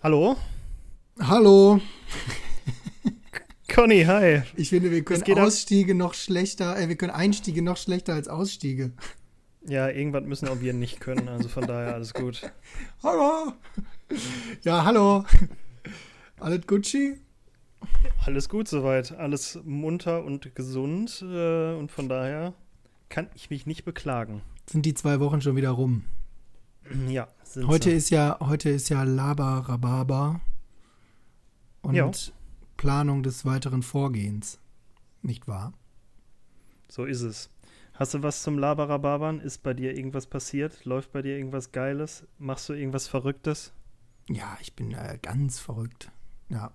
Hallo? Hallo. Conny, hi. Ich finde, wir können geht ab? Ausstiege noch schlechter, äh, wir können Einstiege noch schlechter als Ausstiege. Ja, irgendwas müssen auch wir nicht können, also von daher alles gut. Hallo. Ja, hallo. Alles Gucci? Alles gut soweit, alles munter und gesund äh, und von daher kann ich mich nicht beklagen. Sind die zwei Wochen schon wieder rum? Ja, Heute sie. ist ja, heute ist ja Laber Rhabarber und Ja. Planung des weiteren Vorgehens. Nicht wahr? So ist es. Hast du was zum Laberababern? Ist bei dir irgendwas passiert? Läuft bei dir irgendwas Geiles? Machst du irgendwas Verrücktes? Ja, ich bin äh, ganz verrückt. Ja.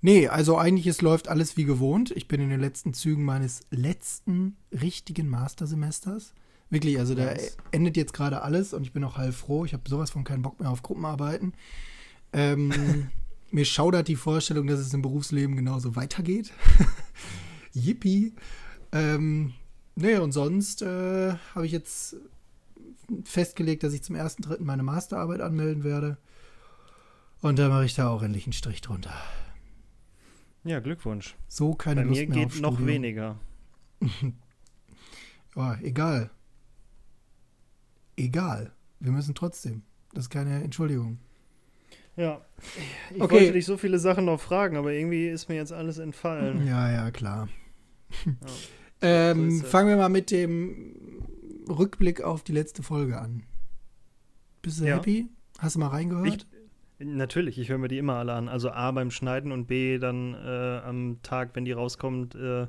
Nee, also eigentlich es läuft alles wie gewohnt. Ich bin in den letzten Zügen meines letzten richtigen Mastersemesters. Wirklich, also da Nice. endet jetzt gerade alles und ich bin auch halb froh. Ich habe sowas von keinen Bock mehr auf Gruppenarbeiten. Ähm, mir schaudert die Vorstellung, dass es im Berufsleben genauso weitergeht. Yippie. Ähm, nee, und sonst äh, habe ich jetzt festgelegt, dass ich zum 1.3. meine Masterarbeit anmelden werde. Und da mache ich da auch endlich einen Strich drunter. Ja, Glückwunsch. So keine bei Lust mir mehr geht auf noch Studium. weniger. Ja, egal. Egal. Wir müssen trotzdem. Das ist keine Entschuldigung. Ja, ich Okay. wollte dich so viele Sachen noch fragen, aber irgendwie ist mir jetzt alles entfallen. Ja, ja, klar. Ja. Ähm, So fangen wir mal mit dem Rückblick auf die letzte Folge an. Bist du Ja. happy? Hast du mal reingehört? Ich, natürlich, ich höre mir die immer alle an. Also A beim Schneiden und B dann äh, am Tag, wenn die rauskommt, äh,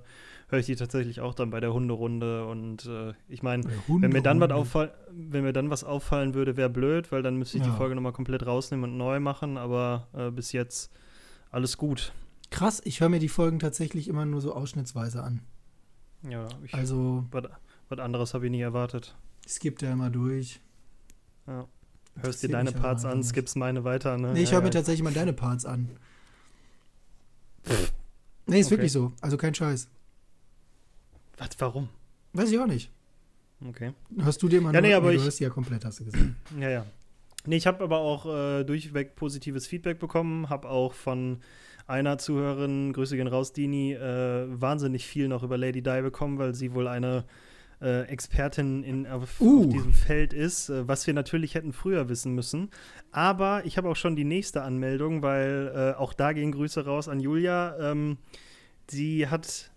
höre ich die tatsächlich auch dann bei der Hunderunde. Und äh, ich meine, wenn mir dann was Hunderunde. auffall, wenn mir dann was auffallen würde, wäre blöd, weil dann müsste ich Ja. die Folge nochmal komplett rausnehmen und neu machen. Aber äh, bis jetzt alles gut. Krass, ich höre mir die Folgen tatsächlich immer nur so ausschnittsweise an. Ja, ich, Also, was, anderes habe ich nie erwartet. es gibt ja immer durch. Ja. Hörst dir deine Parts an, skippst meine weiter, ne? Nee, ich Ja, höre mir ja. tatsächlich mal deine Parts an. Nee, ist Okay. wirklich so. Also kein Scheiß. Was, warum? Weiß ich auch nicht. Okay. Hörst du dir mal Ja, nee, aber du ich- hörst die ja komplett, hast du gesagt. Ja, ja. Nee, ich habe aber auch äh, durchweg positives Feedback bekommen, habe auch von einer Zuhörerin, Grüße gehen raus, Dini, äh, wahnsinnig viel noch über Lady Di bekommen, weil sie wohl eine äh, Expertin in, auf, Uh. auf diesem Feld ist, äh, was wir natürlich hätten früher wissen müssen. Aber ich habe auch schon die nächste Anmeldung, weil äh, auch da gehen Grüße raus an Julia. Ähm, sie hat,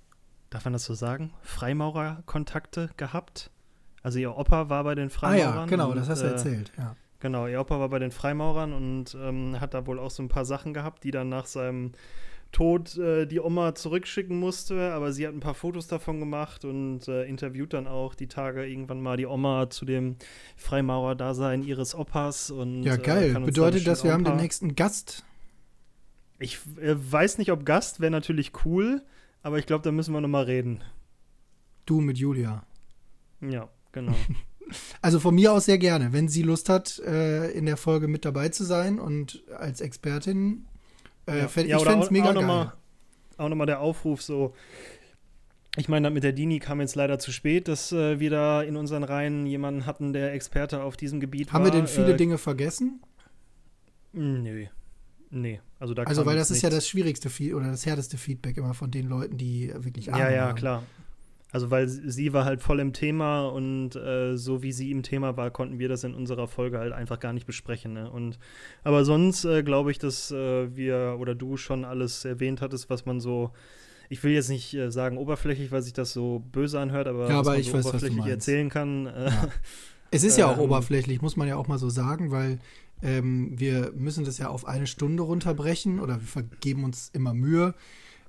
darf man das so sagen, Freimaurerkontakte gehabt. Also ihr Opa war bei den Ah Freimaurern. ja, genau, und, das hast du äh, erzählt. Ja. Genau, ihr Opa war bei den Freimaurern und ähm, hat da wohl auch so ein paar Sachen gehabt, die dann nach seinem Tod äh, die Oma zurückschicken musste. Aber sie hat ein paar Fotos davon gemacht und äh, interviewt dann auch die Tage irgendwann mal die Oma zu dem Freimaurer-Dasein ihres Opas. Und, Ja, äh, geil. da Bedeutet, dass wir haben den nächsten Gast. Ich äh, weiß nicht, ob Gast wäre natürlich cool, aber ich glaube, da müssen wir nochmal reden. Du mit Julia. Ja, genau. Also von mir aus sehr gerne. Wenn sie Lust hat, äh, in der Folge mit dabei zu sein und als Expertin, äh, Ja. ich fände es auch- mega auch noch geil. mal- auch nochmal der Aufruf so. Ich meine, mit der Dini kam jetzt leider zu spät, dass äh, wir da in unseren Reihen jemanden hatten, der Experte auf diesem Gebiet Haben war. wir denn viele äh, Dinge vergessen? Nö. Nee. Also, da Also, weil das ist ja das nichts. schwierigste Fe- oder das härteste Feedback immer von den Leuten, die wirklich Ahnung Ja, ja, haben. klar. Also, weil sie war halt voll im Thema und äh, so wie sie im Thema war, konnten wir das in unserer Folge halt einfach gar nicht besprechen. Ne? Und, aber sonst äh, glaube ich, dass äh, wir oder du schon alles erwähnt hattest, was man so. Ich will jetzt nicht äh, sagen oberflächlich, weil sich das so böse anhört, aber, Ja, was aber man ich so weiß, was oberflächlich erzählen kann. Äh, Ja. Es ist ja auch Ähm, oberflächlich, muss man ja auch mal so sagen, weil ähm, wir müssen das ja auf eine Stunde runterbrechen oder wir vergeben uns immer Mühe.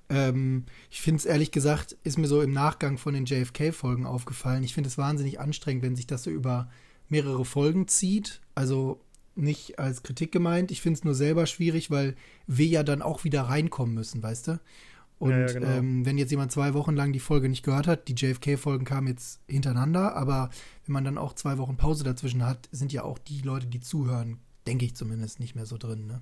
Ähm, ich finde es ehrlich gesagt, ist mir so im Nachgang von den JFK-Folgen aufgefallen. Ich finde es wahnsinnig anstrengend, wenn sich das so über mehrere Folgen zieht. Also nicht als Kritik gemeint. Ich finde es nur selber schwierig, weil wir ja dann auch wieder reinkommen müssen, weißt du? Und Ja, ja, genau. ähm, wenn jetzt jemand zwei Wochen lang die Folge nicht gehört hat, die JFK-Folgen kamen jetzt hintereinander, aber wenn man dann auch zwei Wochen Pause dazwischen hat, sind ja auch die Leute, die zuhören, denke ich zumindest, nicht mehr so drin. Ne?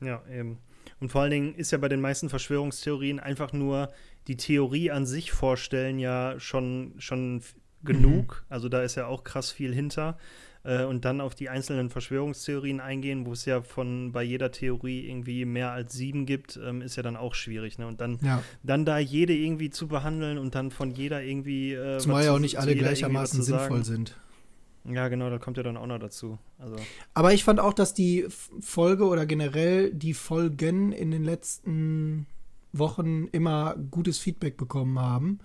Ja, eben. Und vor allen Dingen ist ja bei den meisten Verschwörungstheorien einfach nur die Theorie an sich vorstellen ja schon, schon genug. Also da ist ja auch krass viel hinter. äh, und dann auf die einzelnen Verschwörungstheorien eingehen, wo es ja von bei jeder Theorie irgendwie mehr als sieben gibt, ähm, ist ja dann auch schwierig. Ne? Und dann, Ja. dann da jede irgendwie zu behandeln und dann von jeder irgendwie. Äh, Zumal ja auch nicht alle gleichermaßen sinnvoll sind. Ja, genau, da kommt ja dann auch noch dazu. Also, Aber ich fand auch, dass die Folge oder generell die Folgen in den letzten Wochen immer gutes Feedback bekommen haben.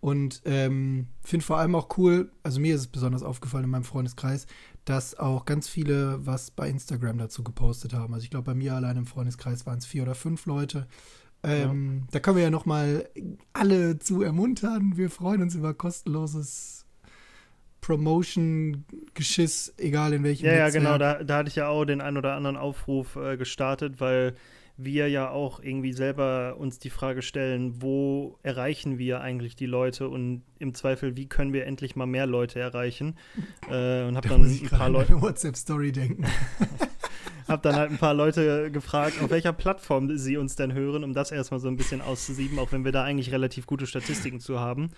Und ähm, finde vor allem auch cool, also mir ist es besonders aufgefallen in meinem Freundeskreis, dass auch ganz viele was bei Instagram dazu gepostet haben. Also ich glaube, bei mir allein im Freundeskreis waren es vier oder fünf Leute. Ähm, Da können wir ja noch mal alle zu ermuntern. Wir freuen uns über kostenloses Promotion-Geschiss, egal in welchem Ja, ja, genau, da, da hatte ich ja auch den ein oder anderen Aufruf äh, gestartet, weil wir ja auch irgendwie selber uns die Frage stellen, wo erreichen wir eigentlich die Leute und im Zweifel, wie können wir endlich mal mehr Leute erreichen? Äh, und habe Da dann ein paar Leute WhatsApp-Story denken. Hab dann halt ein paar Leute gefragt, auf welcher Plattform sie uns denn hören, um das erstmal so ein bisschen auszusieben, auch wenn wir da eigentlich relativ gute Statistiken zu haben.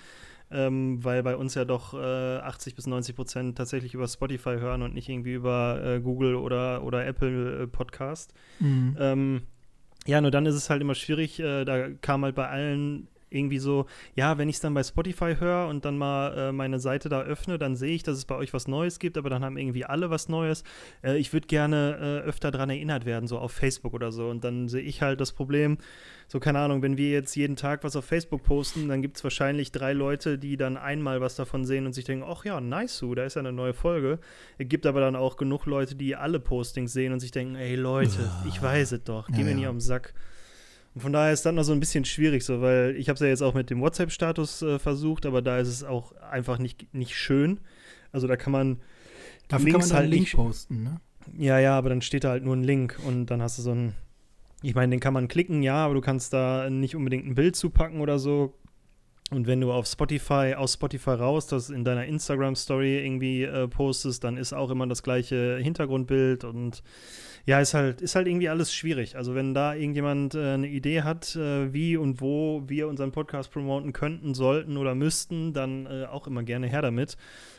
Ähm, weil bei uns ja doch äh, 80 bis 90 Prozent tatsächlich über Spotify hören und nicht irgendwie über äh, Google oder, oder Apple äh, Podcast. Mhm. Ähm, ja, nur dann ist es halt immer schwierig. Äh, da kam halt bei allen irgendwie so, ja, wenn ich es dann bei Spotify höre und dann mal äh, meine Seite da öffne, dann sehe ich, dass es bei euch was Neues gibt, aber dann haben irgendwie alle was Neues. Äh, ich würde gerne äh, öfter daran erinnert werden, so auf Facebook oder so. Und dann sehe ich halt das Problem, so keine Ahnung, wenn wir jetzt jeden Tag was auf Facebook posten, dann gibt es wahrscheinlich drei Leute, die dann einmal was davon sehen und sich denken, ach ja, nice, so, da ist ja eine neue Folge. Es gibt aber dann auch genug Leute, die alle Postings sehen und sich denken, ey Leute, ich weiß es doch, geh Ja, mir ja. nicht am Sack. Und von daher ist dann noch so ein bisschen schwierig, so, weil ich habe es ja jetzt auch mit dem WhatsApp-Status äh, versucht, aber da ist es auch einfach nicht, nicht schön. Also da kann man Dafür Links kann man halt einen Link nicht- posten, ne? ja, ja, aber dann steht da halt nur ein Link und dann hast du so ein. Ich meine, den kann man klicken, ja, aber du kannst da nicht unbedingt ein Bild zupacken oder so. Und wenn du auf Spotify, aus Spotify raus, das in deiner Instagram-Story irgendwie äh, postest, dann ist auch immer das gleiche Hintergrundbild und ja, ist halt, ist halt irgendwie alles schwierig. Also wenn da irgendjemand äh, eine Idee hat, äh, wie und wo wir unseren Podcast promoten könnten, sollten oder müssten, dann äh, auch immer gerne her damit.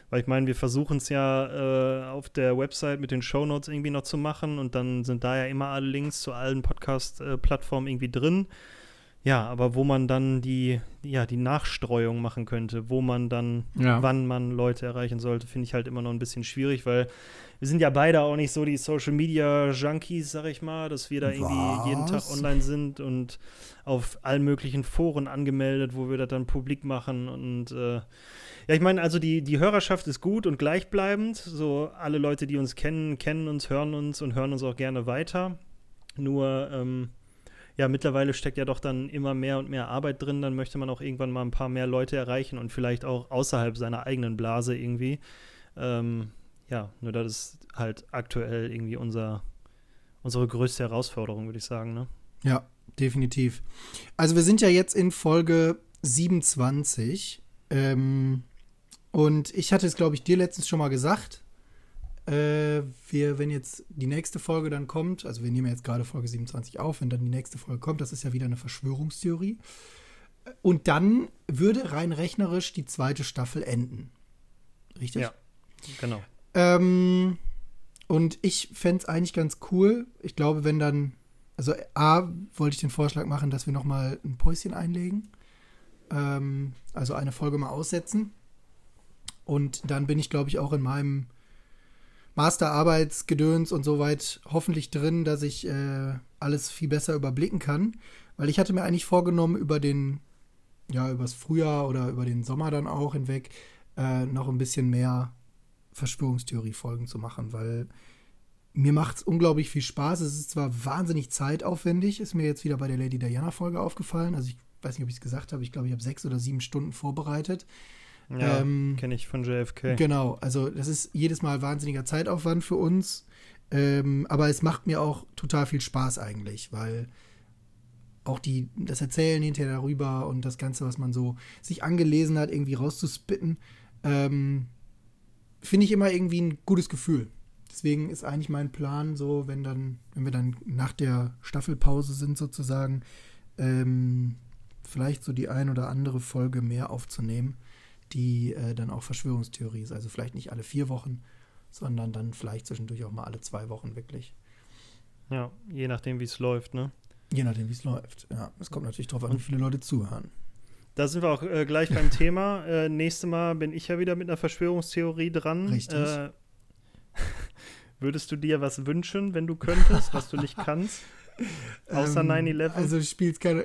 Weil ich meine, wir versuchen es ja äh, auf der Website mit den Shownotes irgendwie noch zu machen und dann sind da ja immer alle Links zu allen Podcast-Plattformen irgendwie drin. Ja, aber wo man dann die, ja, die Nachstreuung machen könnte, wo man dann, Ja. wann man Leute erreichen sollte, finde ich halt immer noch ein bisschen schwierig, weil wir sind ja beide auch nicht so die Social Media Junkies, sag ich mal, dass wir da irgendwie jeden Tag Was? online sind und auf allen möglichen Foren angemeldet, wo wir das dann publik machen und äh, ja, ich meine, also die, die Hörerschaft ist gut und gleichbleibend. So alle Leute, die uns kennen, kennen uns, hören uns und hören uns auch gerne weiter. Nur, ähm, ja, mittlerweile steckt ja doch dann immer mehr und mehr Arbeit drin. Dann möchte man auch irgendwann mal ein paar mehr Leute erreichen und vielleicht auch außerhalb seiner eigenen Blase irgendwie. Ähm, ja, nur das ist halt aktuell irgendwie unser, unsere größte Herausforderung, würde ich sagen. Ne? Ja, definitiv. Also wir sind ja jetzt in Folge 27. Ähm, und ich hatte es, glaube ich, dir letztens schon mal gesagt. Äh, wir, wenn jetzt die nächste Folge dann kommt, also wir nehmen jetzt gerade Folge 27 auf, wenn dann die nächste Folge kommt, das ist ja wieder eine Verschwörungstheorie. Und dann würde rein rechnerisch die zweite Staffel enden. Richtig? Ja. Genau. Ähm, und ich fände es eigentlich ganz cool. Ich glaube, wenn dann, also A, wollte ich den Vorschlag machen, dass wir nochmal ein Päuschen einlegen. Ähm, also eine Folge mal aussetzen. Und dann bin ich, glaube ich, auch in meinem Masterarbeitsgedöns und so weit hoffentlich drin, dass ich äh, alles viel besser überblicken kann. Weil ich hatte mir eigentlich vorgenommen, über den, ja, übers Frühjahr oder über den Sommer dann auch hinweg, äh, noch ein bisschen mehr Verschwörungstheorie-Folgen zu machen, weil mir macht es unglaublich viel Spaß. Es ist zwar wahnsinnig zeitaufwendig, ist mir jetzt wieder bei der Lady Diana-Folge aufgefallen. Also ich weiß nicht, ob ich es gesagt habe. Ich glaube, ich habe sechs oder sieben Stunden vorbereitet. Ja, Ähm, kenne ich von JFK. Genau, also das ist jedes Mal wahnsinniger Zeitaufwand für uns. Ähm, aber es macht mir auch total viel Spaß eigentlich, weil auch die, das Erzählen hinterher darüber und das Ganze, was man so sich angelesen hat, irgendwie rauszuspitten, ähm, finde ich immer irgendwie ein gutes Gefühl. Deswegen ist eigentlich mein Plan so, wenn dann, wenn wir dann nach der Staffelpause sind sozusagen, ähm, vielleicht so die ein oder andere Folge mehr aufzunehmen, die äh, dann auch Verschwörungstheorie ist. Also vielleicht nicht alle vier Wochen, sondern dann vielleicht zwischendurch auch mal alle zwei Wochen wirklich. Ja, je nachdem, wie es läuft, ne? Je nachdem, wie es läuft. Ja, es kommt natürlich darauf an, wie viele Leute zuhören. Da sind wir auch äh, gleich beim Thema. Äh, nächstes Mal bin ich ja wieder mit einer Verschwörungstheorie dran. Richtig. Äh, würdest du dir was wünschen, wenn du könntest, was du nicht kannst? Außer Ähm, 9-11? Also du spielst keine.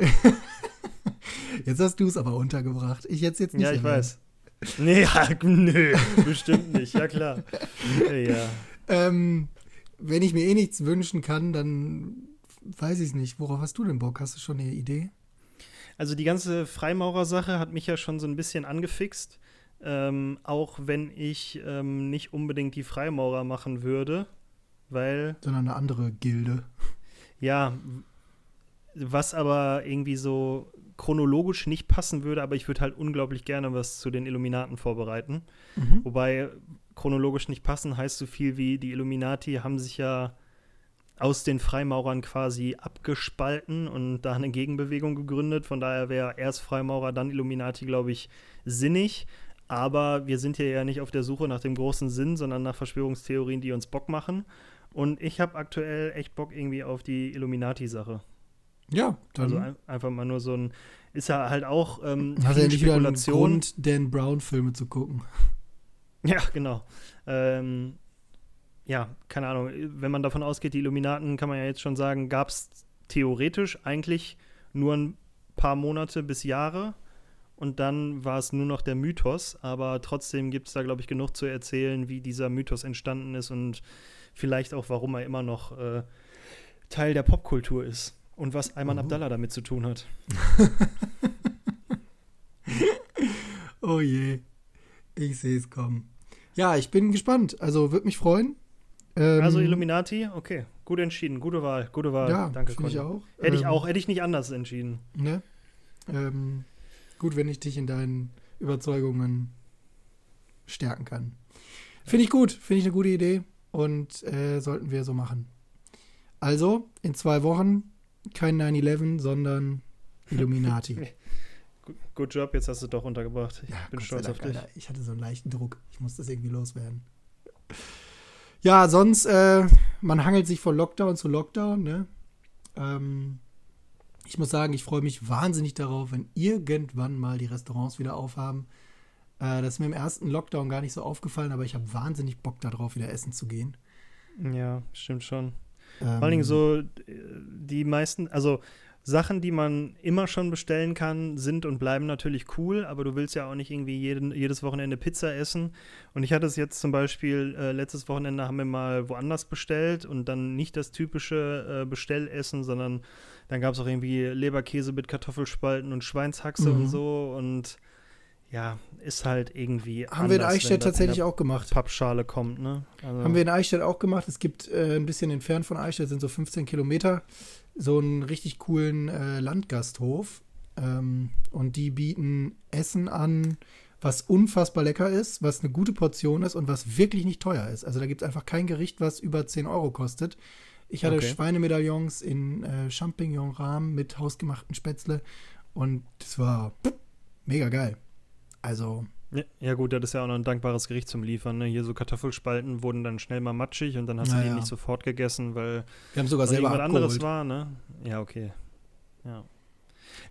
jetzt hast du es aber untergebracht. Ich jetzt jetzt nicht. ja, ich erwähnt. weiß. Nee, ja, nö, bestimmt nicht. Ja, klar. Ja. Ähm, wenn ich mir eh nichts wünschen kann, dann weiß ich es nicht. Worauf hast du denn Bock? Hast du schon eine Idee? Also die ganze Freimaurersache hat mich ja schon so ein bisschen angefixt. Ähm, auch wenn ich ähm, nicht unbedingt die Freimaurer machen würde, weil Sondern eine andere Gilde. Ja, was aber irgendwie so chronologisch nicht passen würde, aber ich würde halt unglaublich gerne was zu den Illuminaten vorbereiten. Mhm. Wobei chronologisch nicht passen heißt so viel wie die Illuminati haben sich ja aus den Freimaurern quasi abgespalten und da eine Gegenbewegung gegründet. Von daher wäre erst Freimaurer, dann Illuminati, glaube ich, sinnig. Aber wir sind hier ja nicht auf der Suche nach dem großen Sinn, sondern nach Verschwörungstheorien, die uns Bock machen. Und ich habe aktuell echt Bock irgendwie auf die Illuminati-Sache. Ja, dann Also ein, einfach mal nur so ein, ist ja halt auch ähm, hat er nicht wieder einen Spekulation. Grund, Dan Brown-Filme zu gucken. Ja, genau. Ähm, ja, keine Ahnung. Wenn man davon ausgeht, die Illuminaten, kann man ja jetzt schon sagen, gab es theoretisch eigentlich nur ein paar Monate bis Jahre. Und dann war es nur noch der Mythos. Aber trotzdem gibt es da, glaube ich, genug zu erzählen, wie dieser Mythos entstanden ist und vielleicht auch, warum er immer noch äh, Teil der Popkultur ist. Und was Ayman Oh. Abdallah damit zu tun hat. Oh je. Ich sehe es kommen. Ja, ich bin gespannt. Also würde mich freuen. Ähm, Also Illuminati, okay. Gut entschieden, gute Wahl, gute Wahl. Ja, Danke, finde ich Conny. auch. Hätte ich Ähm, auch, hätte ich nicht anders entschieden. Ne? Ähm, gut, wenn ich dich in deinen Überzeugungen stärken kann. Finde ich gut, finde ich eine gute Idee und äh, sollten wir so machen. Also, in zwei Wochen kein 9-11, sondern Illuminati. Gut, good Job, jetzt hast du doch untergebracht. Ich Ja, bin Gott stolz auf dich. Alter. Ich hatte so einen leichten Druck. Ich muss das irgendwie loswerden. Ja, sonst, äh, man hangelt sich von Lockdown zu Lockdown, ne? Ähm, ich muss sagen, ich freue mich wahnsinnig darauf, wenn irgendwann mal die Restaurants wieder aufhaben. Äh, das ist mir im ersten Lockdown gar nicht so aufgefallen, aber ich habe wahnsinnig Bock darauf, wieder essen zu gehen. Ja, stimmt schon. Ähm, Vor allen Dingen so, äh, die meisten, also Sachen, die man immer schon bestellen kann, sind und bleiben natürlich cool, aber du willst ja auch nicht irgendwie jeden, jedes Wochenende Pizza essen. Und ich hatte es jetzt zum Beispiel, äh, letztes Wochenende haben wir mal woanders bestellt und dann nicht das typische äh, Bestellessen, sondern dann gab es auch irgendwie Leberkäse mit Kartoffelspalten und Schweinshaxe Mhm. und so und ja, ist halt irgendwie Haben wir in anders, Eichstätt in tatsächlich der auch gemacht. Pappschale kommt, ne? Also, Haben wir in Eichstätt auch gemacht. Es gibt äh, ein bisschen entfernt von Eichstätt, sind so 15 Kilometer, so einen richtig coolen äh, Landgasthof. Ähm, und die bieten Essen an, was unfassbar lecker ist, was eine gute Portion ist und was wirklich nicht teuer ist. Also da gibt es einfach kein Gericht, was über 10 Euro kostet. Ich hatte Okay. Schweinemedaillons in äh, Champignon-Rahmen mit hausgemachten Spätzle und das war mega geil. Also, Ja, ja gut, das ist ja auch noch ein dankbares Gericht zum Liefern. Ne? Hier so Kartoffelspalten wurden dann schnell mal matschig und dann hast du die Naja. nicht sofort gegessen, weil wir haben sogar selber abgeholt. anderes war, ne? Ja, okay. Ja.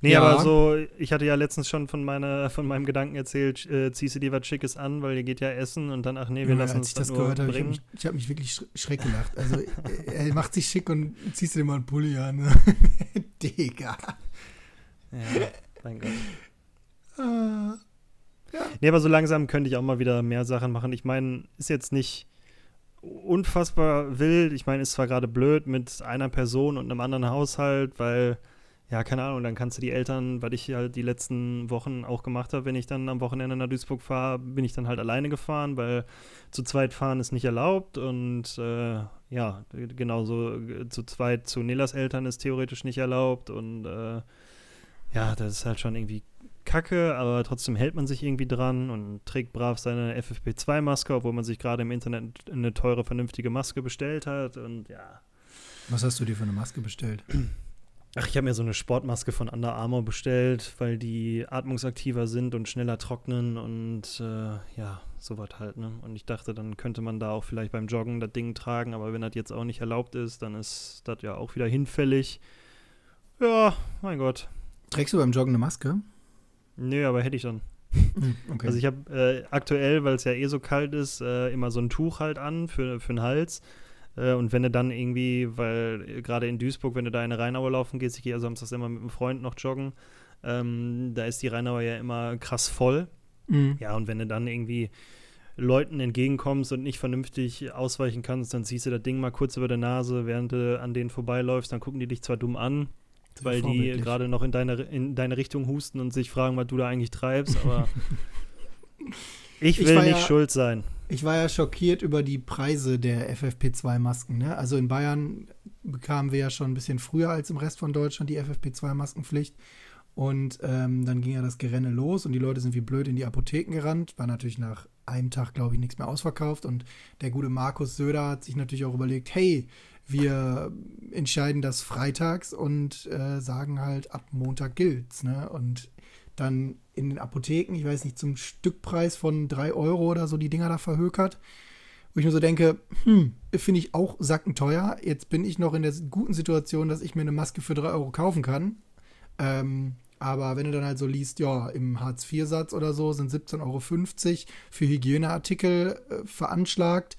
Nee, Ja. aber so, ich hatte ja letztens schon von, meiner, von meinem Gedanken erzählt, äh, ziehst du dir was Schickes an, weil ihr geht ja essen und dann, ach nee, wir Junge, lassen als uns ich das nur gehört habe, ich habe bringen. mich, ich hab mich wirklich sch schreck gelacht. Also, er macht sich schick und ziehst du dir mal einen Pulli an. Digga. Ja, mein Gott. Ah, Nee, aber so langsam könnte ich auch mal wieder mehr Sachen machen. Ich meine, ist jetzt nicht unfassbar wild. Ich meine, ist zwar gerade blöd mit einer Person und einem anderen Haushalt, weil, ja, keine Ahnung, dann kannst du die Eltern, weil ich halt die letzten Wochen auch gemacht habe, wenn ich dann am Wochenende nach Duisburg fahre, bin ich dann halt alleine gefahren, weil zu zweit fahren ist nicht erlaubt und äh, ja, genauso äh, zu zweit zu Nelas Eltern ist theoretisch nicht erlaubt und äh, ja, das ist halt schon irgendwie kacke, aber trotzdem hält man sich irgendwie dran und trägt brav seine FFP2-Maske, obwohl man sich gerade im Internet eine teure, vernünftige Maske bestellt hat. Und ja, Was hast du dir für eine Maske bestellt? Ach, ich habe mir so eine Sportmaske von Under Armour bestellt, weil die atmungsaktiver sind und schneller trocknen und äh, ja, sowas halt, ne? Und ich dachte, dann könnte man da auch vielleicht beim Joggen das Ding tragen, aber wenn das jetzt auch nicht erlaubt ist, dann ist das ja auch wieder hinfällig. Ja, mein Gott. Trägst du beim Joggen eine Maske? Nö, aber hätte ich dann. Okay. Also ich habe äh, aktuell, weil es ja eh so kalt ist, äh, immer so ein Tuch halt an für, für den Hals. Äh, und wenn du dann irgendwie, weil äh, gerade in Duisburg, wenn du da in eine Rheinauer laufen gehst, ich gehe ja samstags immer mit einem Freund noch joggen, ähm, da ist die Rheinauer ja immer krass voll. Mhm. Ja, und wenn du dann irgendwie Leuten entgegenkommst und nicht vernünftig ausweichen kannst, dann ziehst du das Ding mal kurz über der Nase, während du an denen vorbeiläufst, dann gucken die dich zwar dumm an, weil die gerade noch in deine, in deine Richtung husten und sich fragen, was du da eigentlich treibst, aber ich Ich will war nicht ja- schuld sein. Ich war ja schockiert über die Preise der FFP2-Masken. Ne? Also in Bayern bekamen wir ja schon ein bisschen früher als im Rest von Deutschland die FFP2-Maskenpflicht. Und ähm, dann ging ja das Gerenne los und die Leute sind wie blöd in die Apotheken gerannt. War natürlich nach einem Tag, glaube ich, nichts mehr ausverkauft. Und der gute Markus Söder hat sich natürlich auch überlegt, hey, wir entscheiden das freitags und äh, sagen halt, ab Montag gilt's. Ne? Und dann in den Apotheken, ich weiß nicht, zum Stückpreis von 3 Euro oder so die Dinger da verhökert. Wo ich mir so denke, hm, finde ich auch sackenteuer. Jetzt bin ich noch in der guten Situation, dass ich mir eine Maske für 3 Euro kaufen kann. Ähm, aber wenn du dann halt so liest, ja, im Hartz-IV-Satz oder so sind 17,50 Euro für Hygieneartikel äh, veranschlagt.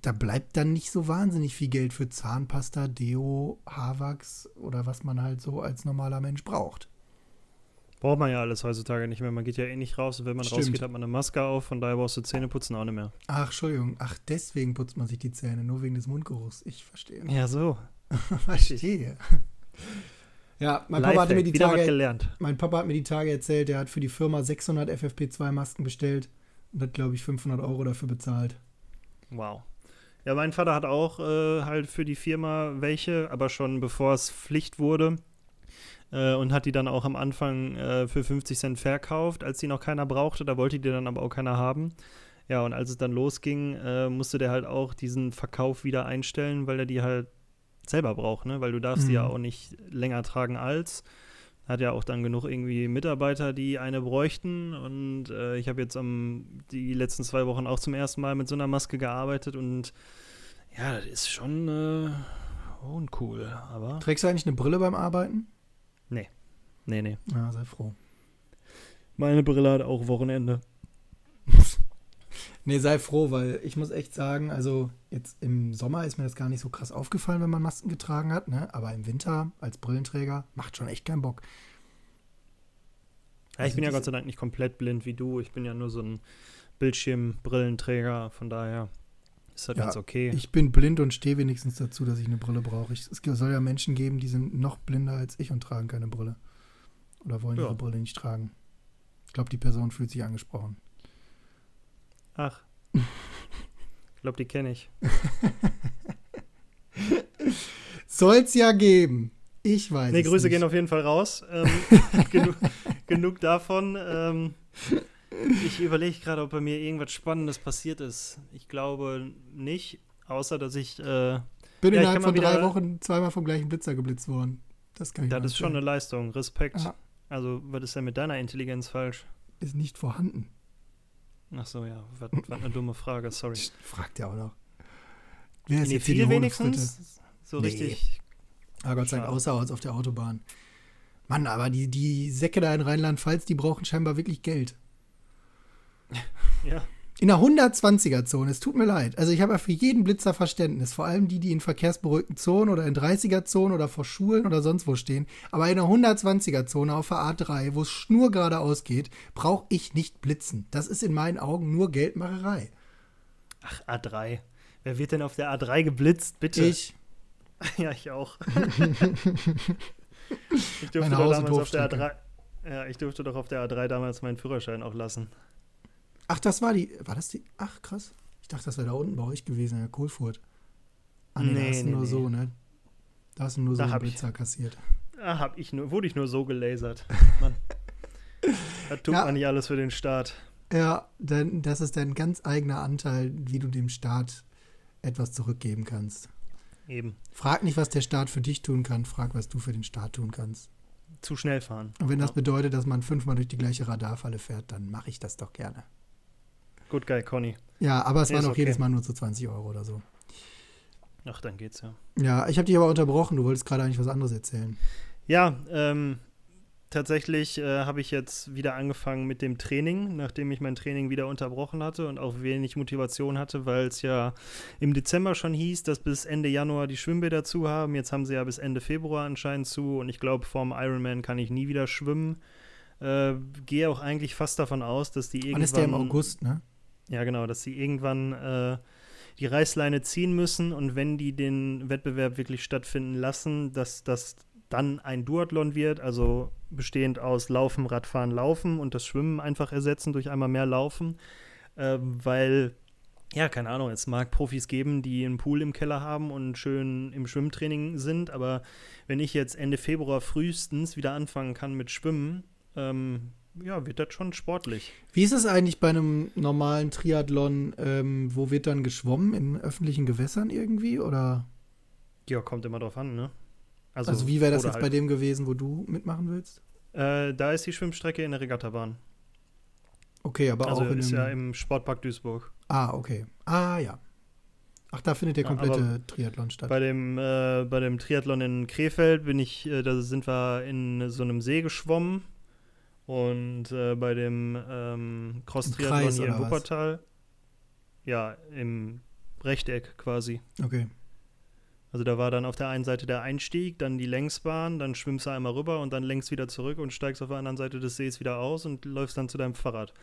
Da bleibt dann nicht so wahnsinnig viel Geld für Zahnpasta, Deo, Haarwachs oder was man halt so als normaler Mensch braucht. Braucht man ja alles heutzutage nicht mehr. Man geht ja eh nicht raus und wenn man Stimmt. rausgeht, hat man eine Maske auf. Von daher brauchst du Zähneputzen auch nicht mehr. Ach, Entschuldigung. Ach, deswegen putzt man sich die Zähne, nur wegen des Mundgeruchs. Ich verstehe. Ja, so. verstehe. Ja, mein Papa, hatte mir die wieder Tage, gelernt. mein Papa hat mir die Tage erzählt, der hat für die Firma 600 FFP2-Masken bestellt und hat, glaube ich, 500 Euro dafür bezahlt. Wow. Ja, mein Vater hat auch äh, halt für die Firma welche, aber schon bevor es Pflicht wurde. Äh, und hat die dann auch am Anfang äh, für 50 Cent verkauft, als die noch keiner brauchte. Da wollte die dann aber auch keiner haben. Ja, und als es dann losging, äh, musste der halt auch diesen Verkauf wieder einstellen, weil er die halt selber braucht, ne? Weil du darfst die ja Mhm. auch nicht länger tragen als. Hat ja auch dann genug irgendwie Mitarbeiter, die eine bräuchten. Und äh, ich habe jetzt am, die letzten zwei Wochen auch zum ersten Mal mit so einer Maske gearbeitet und ja, das ist schon äh, uncool, aber. Trägst du eigentlich eine Brille beim Arbeiten? Nee, nee. Ja, sei froh. Meine Brille hat auch Wochenende. Nee, sei froh, weil ich muss echt sagen, also jetzt im Sommer ist mir das gar nicht so krass aufgefallen, wenn man Masken getragen hat, ne? Aber im Winter als Brillenträger macht schon echt keinen Bock. Ja, ich bin ja Also Gott sei Dank nicht komplett blind wie du. Ich bin ja nur so ein Bildschirmbrillenträger, von daher ist das Ja, ganz okay. Ich bin blind und stehe wenigstens dazu, dass ich eine Brille brauche. Ich, es soll ja Menschen geben, die sind noch blinder als ich und tragen keine Brille. Oder wollen Ja. ihre Brille nicht tragen. Ich glaube, die Person fühlt sich angesprochen. Ach. Ich glaube, die kenne ich. Soll's ja geben. Ich weiß. Nee, Grüße nicht. gehen auf jeden Fall raus. Ähm, genug, genug davon. Ähm, ich überlege gerade, ob bei mir irgendwas Spannendes passiert ist. Ich glaube nicht, außer dass ich. Äh, Bin Ja, innerhalb von drei wieder- Wochen zweimal vom gleichen Blitzer geblitzt worden. Das kann ich das ist schon eine. Leistung. Respekt. Ja. Also, was ist denn mit deiner Intelligenz falsch? Ist nicht vorhanden. Ach so, ja. Was, was eine dumme Frage, sorry. Fragt er auch noch. Wer ist Nee, jetzt hier die viele Honigfritte? wenigstens. So Nee. richtig. Ah, Gott sei Dank, außer auf der Autobahn. Mann, aber die, die Säcke da in Rheinland-Pfalz, die brauchen scheinbar wirklich Geld. Ja. In der 120er-Zone, es tut mir leid. Also ich habe ja für jeden Blitzer Verständnis, vor allem die, die in verkehrsberuhigten Zonen oder in 30er-Zonen oder vor Schulen oder sonst wo stehen. Aber in der 120er-Zone auf der A3, wo es schnurgeradeaus geht, brauche ich nicht blitzen. Das ist in meinen Augen nur Geldmacherei. Ach, A3. Wer wird denn auf der A3 geblitzt? Bitte. Ich, Ja, ich auch. ich durfte doch damals auf der Hofstrecke. A3. Ja, ich durfte doch auf der A3 damals meinen Führerschein auch lassen. Ach, das war die, war das die, ach krass. Ich dachte, das wäre da unten bei euch gewesen, in der Kohlfurt. Ah, nee, da Nee, hast du nee, nur nee. so, ne? Da hast du nur so Da einen hab ich- Blitzer kassiert. Ah, hab ich nur, wurde ich nur so gelasert. Mann. Das tut Ja. man nicht alles für den Staat. Ja, denn das ist dein ganz eigener Anteil, wie du dem Staat etwas zurückgeben kannst. Eben. Frag nicht, was der Staat für dich tun kann, frag, was du für den Staat tun kannst. Zu schnell fahren. Und wenn das Ja. bedeutet, dass man fünfmal durch die gleiche Radarfalle fährt, dann mache ich das doch gerne. Good guy, Conny. Ja, aber es Nee, waren auch okay. jedes Mal nur so 20 Euro oder so. Ach, dann geht's ja. Ja, ich habe dich aber unterbrochen. Du wolltest gerade eigentlich was anderes erzählen. Ja, ähm, tatsächlich äh, habe ich jetzt wieder angefangen mit dem Training, nachdem ich mein Training wieder unterbrochen hatte und auch wenig Motivation hatte, weil es ja im Dezember schon hieß, dass bis Ende Januar die Schwimmbäder zu haben. Jetzt haben sie ja bis Ende Februar anscheinend zu und ich glaube, vorm Ironman kann ich nie wieder schwimmen. Äh, gehe auch eigentlich fast davon aus, dass die Wann irgendwann ist der im August, ne? Ja, genau, dass sie irgendwann äh, die Reißleine ziehen müssen und wenn die den Wettbewerb wirklich stattfinden lassen, dass das dann ein Duathlon wird, also bestehend aus Laufen, Radfahren, Laufen und das Schwimmen einfach ersetzen durch einmal mehr Laufen, äh, weil ja, keine Ahnung, es mag Profis geben, die einen Pool im Keller haben und schön im Schwimmtraining sind, aber wenn ich jetzt Ende Februar frühestens wieder anfangen kann mit Schwimmen, ähm, ja, wird das schon sportlich. Wie ist es eigentlich bei einem normalen Triathlon? Ähm, wo wird dann geschwommen? In öffentlichen Gewässern irgendwie? Oder Ja, kommt immer drauf an, ne? also, wie wäre das jetzt halt, bei dem gewesen, wo du mitmachen willst? Äh, da ist die Schwimmstrecke in der Regattabahn. Okay, aber also auch in ist ja im Sportpark Duisburg. Ah, okay. Ah, ja. Ach, da findet der Ja, komplette aber Triathlon statt. Bei dem, äh, bei dem Triathlon in Krefeld bin ich, äh, da sind wir in so einem See geschwommen. Und äh, bei dem ähm, Cross-Triathlon hier in oder was? Wuppertal, ja, im Rechteck quasi. Okay. Also da war dann auf der einen Seite der Einstieg, dann die Längsbahn, dann schwimmst du einmal rüber und dann längst wieder zurück und steigst auf der anderen Seite des Sees wieder aus und läufst dann zu deinem Fahrrad.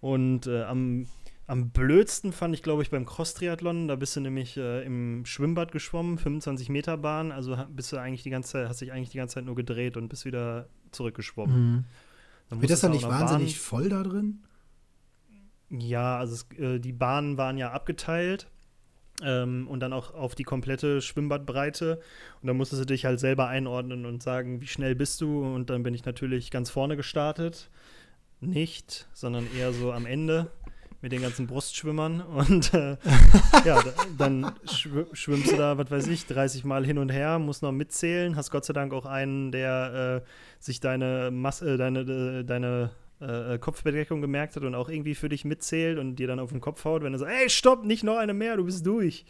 Und äh, am, am blödsten fand ich, glaube ich, beim Cross-Triathlon, da bist du nämlich äh, im Schwimmbad geschwommen, 25 Meter Bahn, also bist du eigentlich die ganze Zeit, hast dich eigentlich die ganze Zeit nur gedreht und bist wieder zurückgeschwommen. Mhm. Dann Wird das dann nicht wahnsinnig voll da drin? ja, also es, äh, die Bahnen waren ja abgeteilt ähm, und dann auch auf die komplette Schwimmbadbreite. Und dann musstest du dich halt selber einordnen und sagen, wie schnell bist du? Und dann bin ich natürlich ganz vorne gestartet. Nicht, sondern eher so am Ende mit den ganzen Brustschwimmern. Und äh, ja, da, dann schw schwimmst du da, was weiß ich, 30 Mal hin und her, musst noch mitzählen. Hast Gott sei Dank auch einen, der äh, sich deine Masse, äh, deine, äh, deine äh, Kopfbedeckung gemerkt hat und auch irgendwie für dich mitzählt und dir dann auf den Kopf haut, wenn er sagt, ey, stopp, nicht noch eine mehr, du bist durch.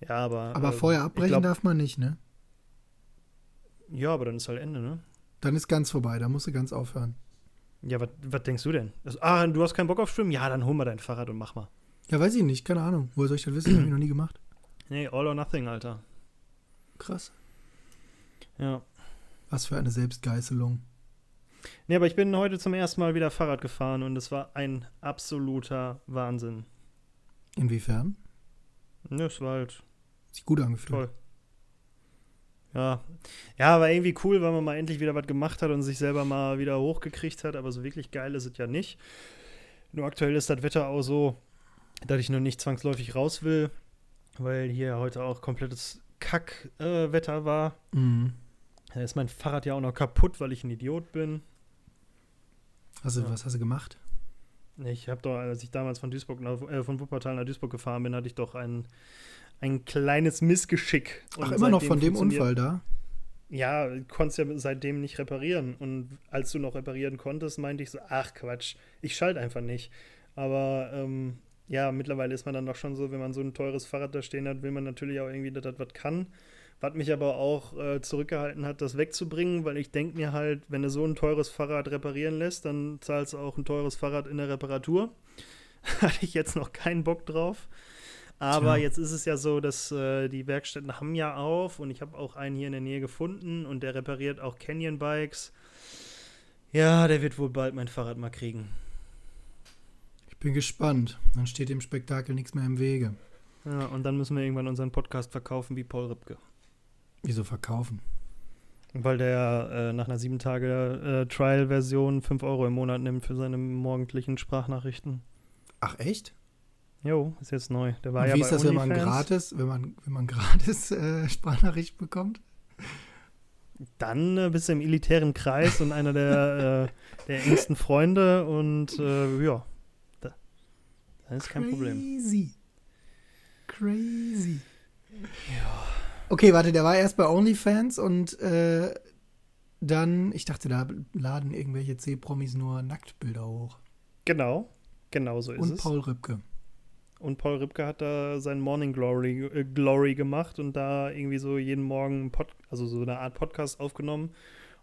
Ja, aber. Aber äh, vorher abbrechen glaub- darf man nicht, ne? Ja, aber dann ist halt Ende, ne? Dann ist ganz vorbei, da musst du ganz aufhören. Ja, was denkst du denn? Das, ah, du hast keinen Bock auf Schwimmen? Ja, dann hol mal dein Fahrrad und mach mal. Ja, weiß ich nicht, keine Ahnung. Woher soll ich das wissen? Hab ich noch nie gemacht. Nee, all or nothing, Alter. Krass. Ja. Was für eine Selbstgeißelung. Nee, aber ich bin heute zum ersten Mal wieder Fahrrad gefahren und es war ein absoluter Wahnsinn. Inwiefern? Ne, es war halt Sich gut angefühlt. toll. Ja. Ja, war irgendwie cool, weil man mal endlich wieder was gemacht hat und sich selber mal wieder hochgekriegt hat, aber so wirklich geil ist es ja nicht. Nur aktuell ist das Wetter auch so, dass ich noch nicht zwangsläufig raus will, weil hier heute auch komplettes Kackwetter äh, war. Mhm. Da ist mein Fahrrad ja auch noch kaputt, weil ich ein Idiot bin. Du, Ja. Was hast du gemacht? Ich habe doch, als ich damals von Duisburg nach, äh, von Wuppertal nach Duisburg gefahren bin, hatte ich doch ein, ein kleines Missgeschick. Ach, Und immer noch von dem Unfall da? Ja, konntest ja seitdem nicht reparieren. Und als du noch reparieren konntest, meinte ich so, ach Quatsch, ich schalte einfach nicht. Aber ähm, ja, mittlerweile ist man dann doch schon so, wenn man so ein teures Fahrrad da stehen hat, will man natürlich auch irgendwie, dass das was kann. Was mich aber auch äh, zurückgehalten hat, das wegzubringen, weil ich denke mir halt, wenn du so ein teures Fahrrad reparieren lässt, dann zahlst du auch ein teures Fahrrad in der Reparatur. Hatte ich jetzt noch keinen Bock drauf. Aber Tja. jetzt ist es ja so, dass äh, die Werkstätten haben ja auf und ich habe auch einen hier in der Nähe gefunden und der repariert auch Canyon Bikes. Ja, der wird wohl bald mein Fahrrad mal kriegen. Ich bin gespannt. Dann steht dem Spektakel nichts mehr im Wege. Ja, und dann müssen wir irgendwann unseren Podcast verkaufen wie Paul Ripke. Wieso verkaufen? Weil der äh, nach einer sieben Tage äh, Trial-Version 5 Euro im Monat nimmt für seine morgendlichen Sprachnachrichten. Ach echt? Jo, ist jetzt neu. Der war Und ja wie bei ist das, wenn man gratis, wenn man, wenn man gratis äh, Sprachnachricht bekommt? Dann äh, bist du im elitären Kreis und einer der, äh, der engsten Freunde und äh, ja, da, dann ist kein Problem. Crazy. Crazy. Okay, warte, der war erst bei OnlyFans und äh, dann, ich dachte, da laden irgendwelche C-Promis nur Nacktbilder hoch. Genau, genau so ist und es. Paul Rübke. Und Paul Ripke hat da sein Morning Glory, äh, Glory gemacht und da irgendwie so jeden Morgen Pod, also so eine Art Podcast aufgenommen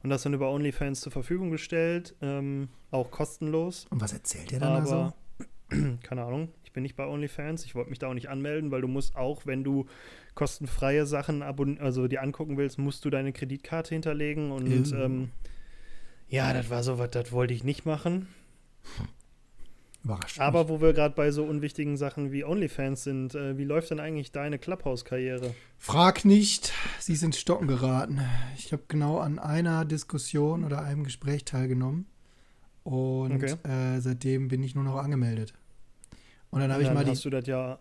und das dann über OnlyFans zur Verfügung gestellt, ähm, auch kostenlos. Und was erzählt er dann Aber also? keine Ahnung, ich bin nicht bei OnlyFans, ich wollte mich da auch nicht anmelden, weil du musst auch, wenn du kostenfreie Sachen also die angucken willst, musst du deine Kreditkarte hinterlegen und Ew. ähm, ja, das war so was, das wollte ich nicht machen. Überrascht. Aber mich. wo wir gerade bei so unwichtigen Sachen wie OnlyFans sind, äh, wie läuft denn eigentlich deine Clubhouse-Karriere? Frag nicht, sie ist ins Stocken geraten. Ich habe genau an einer Diskussion oder einem Gespräch teilgenommen. Und Okay. äh, seitdem bin ich nur noch angemeldet. Und dann habe ich mal die, hast du das ja.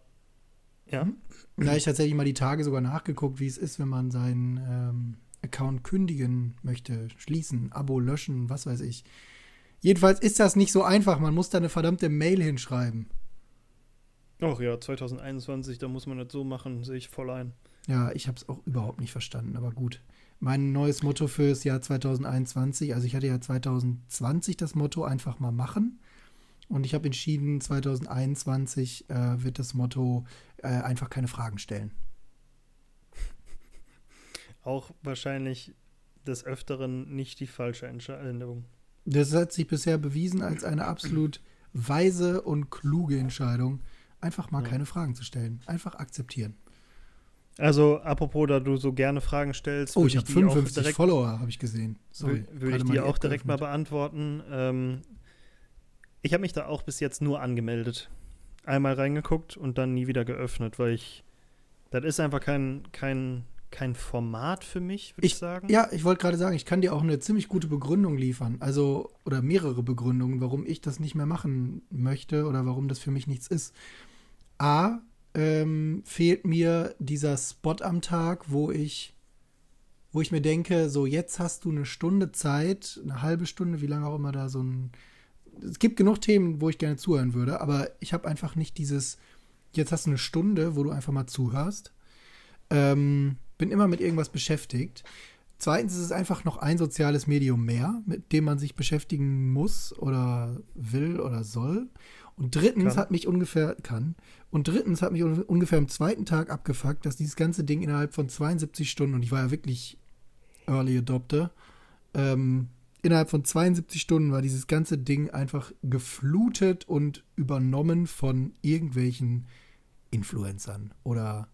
Ja. Mhm. da ich tatsächlich mal die Tage sogar nachgeguckt, wie es ist, wenn man seinen ähm, Account kündigen möchte, schließen, Abo löschen, was weiß ich. Jedenfalls ist das nicht so einfach. Man muss da eine verdammte Mail hinschreiben. Ach ja, 2021, da muss man das so machen, sehe ich voll ein. Ja, ich habe es auch überhaupt nicht verstanden, aber gut. Mein neues Motto fürs Jahr 2021, also ich hatte ja 2020 das Motto einfach mal machen. Und ich habe entschieden, 2021 äh, wird das Motto äh, einfach keine Fragen stellen. Auch wahrscheinlich des Öfteren nicht die falsche Entscheidung. Das hat sich bisher bewiesen als eine absolut weise und kluge Entscheidung, einfach mal Ja. keine Fragen zu stellen. Einfach akzeptieren. Also, apropos, da du so gerne Fragen stellst, Oh, ich habe die auch 55 direkt, Follower, habe ich gesehen. Sorry. wür- würde ich mal dir die auch direkt mal geöffnet. beantworten. Ähm, ich habe mich da auch bis jetzt nur angemeldet. Einmal reingeguckt und dann nie wieder geöffnet, weil ich. Das ist einfach kein, kein, kein Format für mich, würde ich, Ich- sagen. Ja, ich wollte gerade sagen, ich kann dir auch eine ziemlich gute Begründung liefern. Also, oder mehrere Begründungen, warum ich das nicht mehr machen möchte oder warum das für mich nichts ist. A, ähm, fehlt mir dieser Spot am Tag, wo ich, wo ich mir denke, so jetzt hast du eine Stunde Zeit, eine halbe Stunde, wie lange auch immer da so ein. Es gibt genug Themen, wo ich gerne zuhören würde, aber ich habe einfach nicht dieses, jetzt hast du eine Stunde, wo du einfach mal zuhörst. Ähm, bin immer mit irgendwas beschäftigt. Zweitens ist es einfach noch ein soziales Medium mehr, mit dem man sich beschäftigen muss oder will oder soll. Und drittens Kann. hat mich ungefähr, kann, und drittens hat mich un- ungefähr am zweiten Tag abgefuckt, dass dieses ganze Ding innerhalb von 72 Stunden, und ich war ja wirklich Early Adopter, ähm, innerhalb von 72 Stunden war dieses ganze Ding einfach geflutet und übernommen von irgendwelchen Influencern oder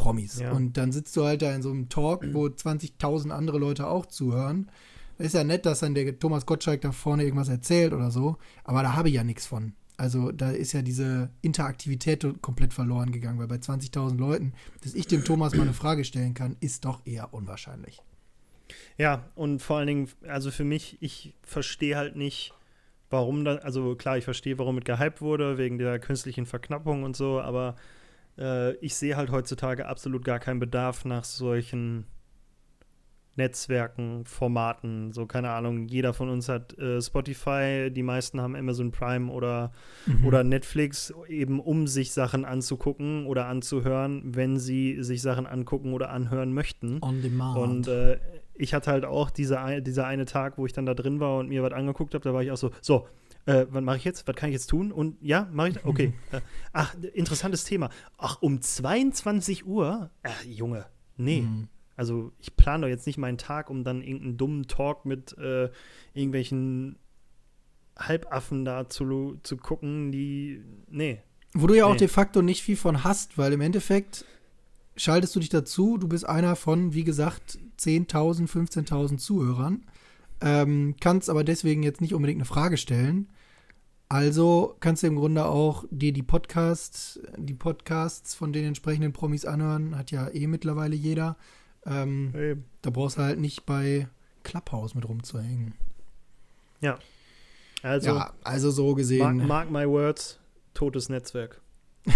Promis. Ja. Und dann sitzt du halt da in so einem Talk, wo 20.000 andere Leute auch zuhören. Ist ja nett, dass dann der Thomas Gottschalk da vorne irgendwas erzählt oder so, aber da habe ich ja nichts von. Also da ist ja diese Interaktivität komplett verloren gegangen, weil bei 20.000 Leuten, dass ich dem Thomas mal eine Frage stellen kann, ist doch eher unwahrscheinlich. Ja, und vor allen Dingen, also für mich, ich verstehe halt nicht, warum da, also klar, ich verstehe, warum mit gehypt wurde, wegen der künstlichen Verknappung und so, aber äh, ich sehe halt heutzutage absolut gar keinen Bedarf nach solchen Netzwerken, Formaten, so keine Ahnung, jeder von uns hat äh, Spotify, die meisten haben Amazon Prime oder, Mhm. oder Netflix, eben um sich Sachen anzugucken oder anzuhören, wenn sie sich Sachen angucken oder anhören möchten. On demand. Und äh, ich hatte halt auch diese, dieser eine Tag, wo ich dann da drin war und mir was angeguckt habe, da war ich auch so, so, äh, was mache ich jetzt? Was kann ich jetzt tun? Und ja, mache ich, okay. äh, ach, interessantes Thema. Ach, um 22 Uhr? Ach, Junge, nee. Mhm. Also ich plane doch jetzt nicht meinen Tag, um dann irgendeinen dummen Talk mit äh, irgendwelchen Halbaffen da zu, zu gucken, die, nee. Wo du ja auch Nee. de facto nicht viel von hast, weil im Endeffekt schaltest du dich dazu, du bist einer von, wie gesagt, 10.000, 15.000 Zuhörern, ähm, kannst aber deswegen jetzt nicht unbedingt eine Frage stellen. Also kannst du im Grunde auch dir die Podcasts, die Podcasts von den entsprechenden Promis anhören, hat ja eh mittlerweile jeder. Ähm, da brauchst du halt nicht bei Clubhouse mit rumzuhängen. Also, ja, also so gesehen. mark, mark my words, totes Netzwerk.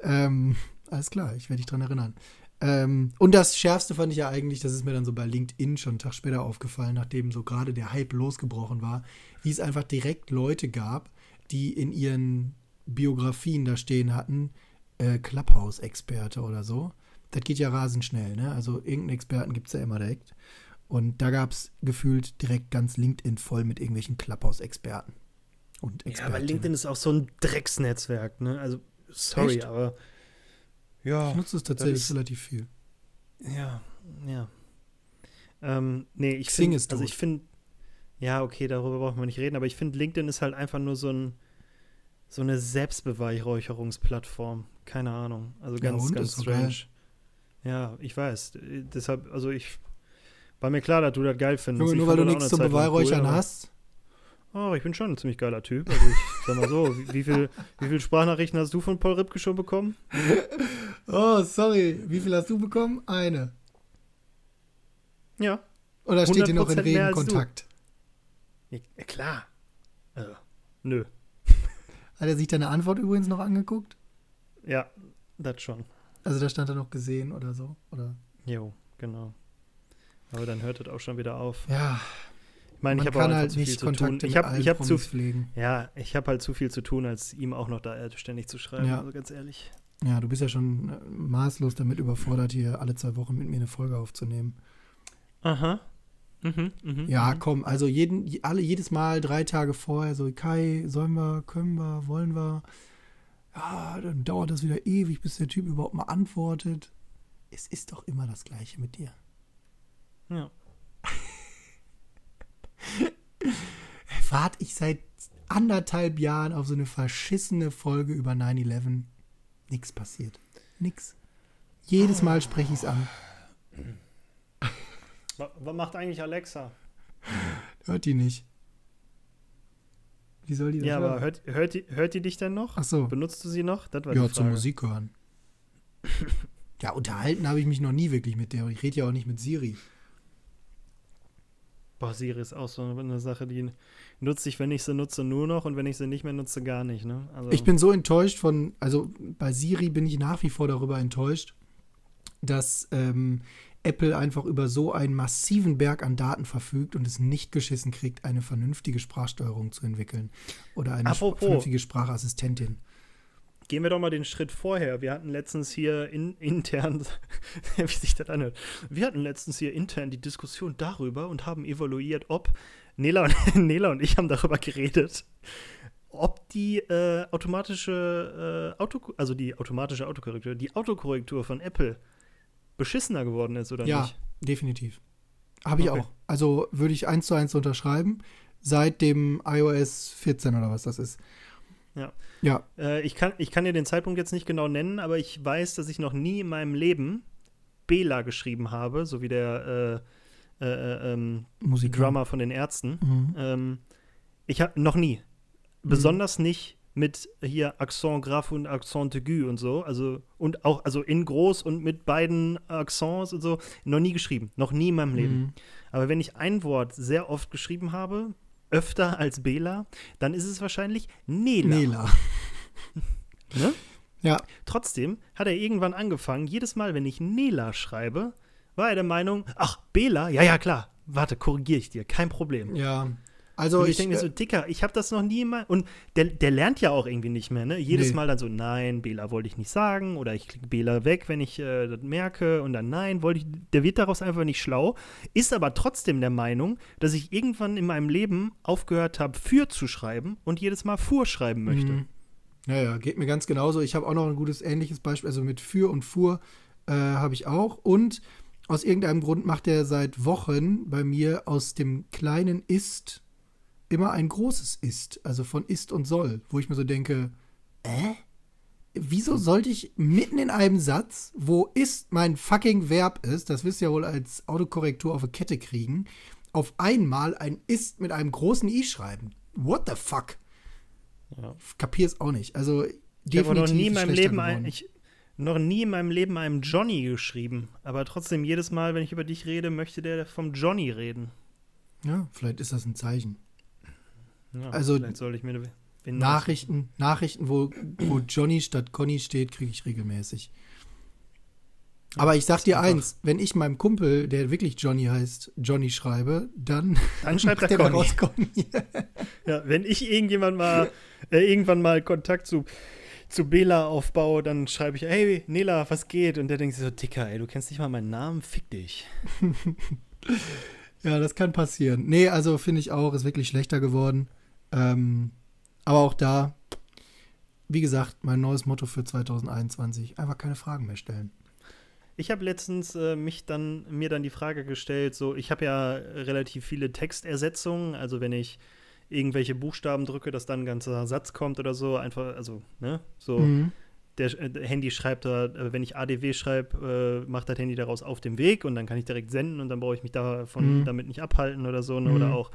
Ähm, alles klar, ich werde dich dran erinnern. Ähm, und das Schärfste fand ich ja eigentlich, das ist mir dann so bei LinkedIn schon einen Tag später aufgefallen, nachdem so gerade der Hype losgebrochen war, wie es einfach direkt Leute gab, die in ihren Biografien da stehen hatten, äh, Clubhouse-Experte oder so. das geht ja rasend schnell, ne? Also irgendeinen Experten gibt es ja immer direkt. Und da gab es gefühlt direkt ganz LinkedIn voll mit irgendwelchen Clubhouse-Experten. Und ja, aber LinkedIn ist auch so ein Drecksnetzwerk, ne? Also, sorry, Echt? aber ja. Ich nutze es tatsächlich ist, relativ viel. Ja, ja. Ähm, nee, ich finde, also ich finde, ja, okay, darüber brauchen wir nicht reden, aber ich finde, LinkedIn ist halt einfach nur so ein, so eine Selbstbeweihräucherungsplattform. Keine Ahnung. Also ganz, ja, ganz strange. Ja, ich weiß. Deshalb, also ich war mir klar, dass du das geil findest. Nur, nur weil du nichts zum Beweihräuchern cool, hast. Oh, ich bin schon ein ziemlich geiler Typ. Also ich sag mal so, wie, wie, viel, wie viel Sprachnachrichten hast du von Paul Ripke schon bekommen? Oh, sorry. Wie viel hast du bekommen? Eine. Ja. Oder steht ihr noch in regen Kontakt? Ja, klar. Also, nö. Hat er sich deine Antwort übrigens noch angeguckt? Ja, das schon. Also da stand er noch gesehen oder so, oder? Jo, genau. Aber dann hört es auch schon wieder auf. Ja. Ich meine, ich habe halt zu viel Kontakte zu tun. Ich habe ich hab zu pflegen. Ja, ich habe halt zu viel zu tun, als ihm auch noch da ständig zu schreiben, ja. also ganz ehrlich. Ja, du bist ja schon äh, maßlos damit überfordert, hier alle zwei Wochen mit mir eine Folge aufzunehmen. Aha. Mhm, mh, ja, mh. komm, also jeden, alle, jedes Mal drei Tage vorher so, Kai, sollen wir, können wir, wollen wir? Ja, dann dauert das wieder ewig, bis der Typ überhaupt mal antwortet. Es ist doch immer das Gleiche mit dir. Ja. Warte ich seit anderthalb Jahren auf so eine verschissene Folge über 9-11. Nix passiert. Nix. Jedes Mal spreche ich es an. Was macht eigentlich Alexa? Hört die nicht. Wie soll die das Ja, hören? aber hört, hört, die, hört die dich denn noch? Ach so. Benutzt du sie noch? Das war ja, zum Musik hören. ja, unterhalten habe ich mich noch nie wirklich mit der. Ich rede ja auch nicht mit Siri. Boah, Siri ist auch so eine Sache, die nutze ich, wenn ich sie nutze, nur noch und wenn ich sie nicht mehr nutze, gar nicht. Ne? Also ich bin so enttäuscht von, also bei Siri bin ich nach wie vor darüber enttäuscht, dass ähm, Apple einfach über so einen massiven Berg an Daten verfügt und es nicht geschissen kriegt, eine vernünftige Sprachsteuerung zu entwickeln oder eine Apropos, vernünftige Sprachassistentin. Gehen wir doch mal den Schritt vorher. Wir hatten letztens hier in, intern, wie sich das anhört, wir hatten letztens hier intern die Diskussion darüber und haben evaluiert, ob Nela und, Nela und ich haben darüber geredet, ob die äh, automatische äh, Auto, also die automatische Autokorrektur, die Autokorrektur von Apple beschissener geworden ist oder ja, nicht? Ja, definitiv. Habe ich okay. auch. Also würde ich eins zu eins unterschreiben, seit dem iOS 14 oder was das ist. Ja. Ja. Äh, ich, kann, ich kann dir den Zeitpunkt jetzt nicht genau nennen, aber ich weiß, dass ich noch nie in meinem Leben Bela geschrieben habe, so wie der äh, äh, äh ähm, Drummer von den Ärzten. Mhm. Ähm, ich habe noch nie. Mhm. Besonders nicht mit hier Accent Grave und Accent aigu und so, also und auch also in groß und mit beiden Accents und so noch nie geschrieben, noch nie in meinem Leben. Mhm. Aber wenn ich ein Wort sehr oft geschrieben habe, öfter als Bela, dann ist es wahrscheinlich Nela. Nela. ne? Ja. Trotzdem hat er irgendwann angefangen, jedes Mal, wenn ich Nela schreibe, war er der Meinung, ach, Bela, ja, ja, klar, warte, korrigiere ich dir, kein Problem. Ja. Also und ich, ich denke mir so, äh, Dicker, ich habe das noch nie mal. Und der, der lernt ja auch irgendwie nicht mehr, ne? Jedes nee. Mal dann so, nein, Bela wollte ich nicht sagen. Oder ich klicke Bela weg, wenn ich äh, das merke. Und dann, nein, wollte ich. Der wird daraus einfach nicht schlau. Ist aber trotzdem der Meinung, dass ich irgendwann in meinem Leben aufgehört habe, für zu schreiben und jedes Mal vorschreiben möchte. Mhm. Ja, ja, geht mir ganz genauso. Ich habe auch noch ein gutes ähnliches Beispiel. Also mit für und fuhr äh, habe ich auch. Und aus irgendeinem Grund macht er seit Wochen bei mir aus dem kleinen ist immer ein großes ist, also von ist und soll, wo ich mir so denke, äh? Wieso sollte ich mitten in einem Satz, wo ist mein fucking Verb ist, das wisst ihr ja wohl als Autokorrektur auf eine Kette kriegen, auf einmal ein ist mit einem großen i schreiben? What the fuck? Ja. Kapier's auch nicht. Also ich habe noch nie in meinem Leben ein, ich, noch nie in meinem Leben einem Johnny geschrieben, aber trotzdem jedes Mal, wenn ich über dich rede, möchte der vom Johnny reden. Ja, vielleicht ist das ein Zeichen. Ja, also Nachrichten, Nachrichten, wo, wo Johnny statt Conny steht, kriege ich regelmäßig. Aber ich sag dir eins, wenn ich meinem Kumpel, der wirklich Johnny heißt, Johnny schreibe, dann, dann schreibt er Conny. Conny. ja, wenn ich irgendjemand mal äh, irgendwann mal Kontakt zu zu Bela aufbaue, dann schreibe ich, hey, Nela, was geht? Und der denkt sich so, Dicker, ey, du kennst nicht mal meinen Namen, fick dich. ja, das kann passieren. Nee, also finde ich auch, ist wirklich schlechter geworden. Ähm, aber auch da, wie gesagt, mein neues Motto für 2021, einfach keine Fragen mehr stellen. Ich habe letztens äh, mich dann, mir dann die Frage gestellt, so, ich habe ja relativ viele Textersetzungen, also wenn ich irgendwelche Buchstaben drücke, dass dann ein ganzer Satz kommt oder so, einfach, also, ne, so. Mhm der, äh, der Handy schreibt da, äh, wenn ich ADW schreibe, äh, macht das Handy daraus auf dem Weg und dann kann ich direkt senden und dann brauche ich mich davon mhm. damit nicht abhalten oder so. Ne? Mhm. Oder auch,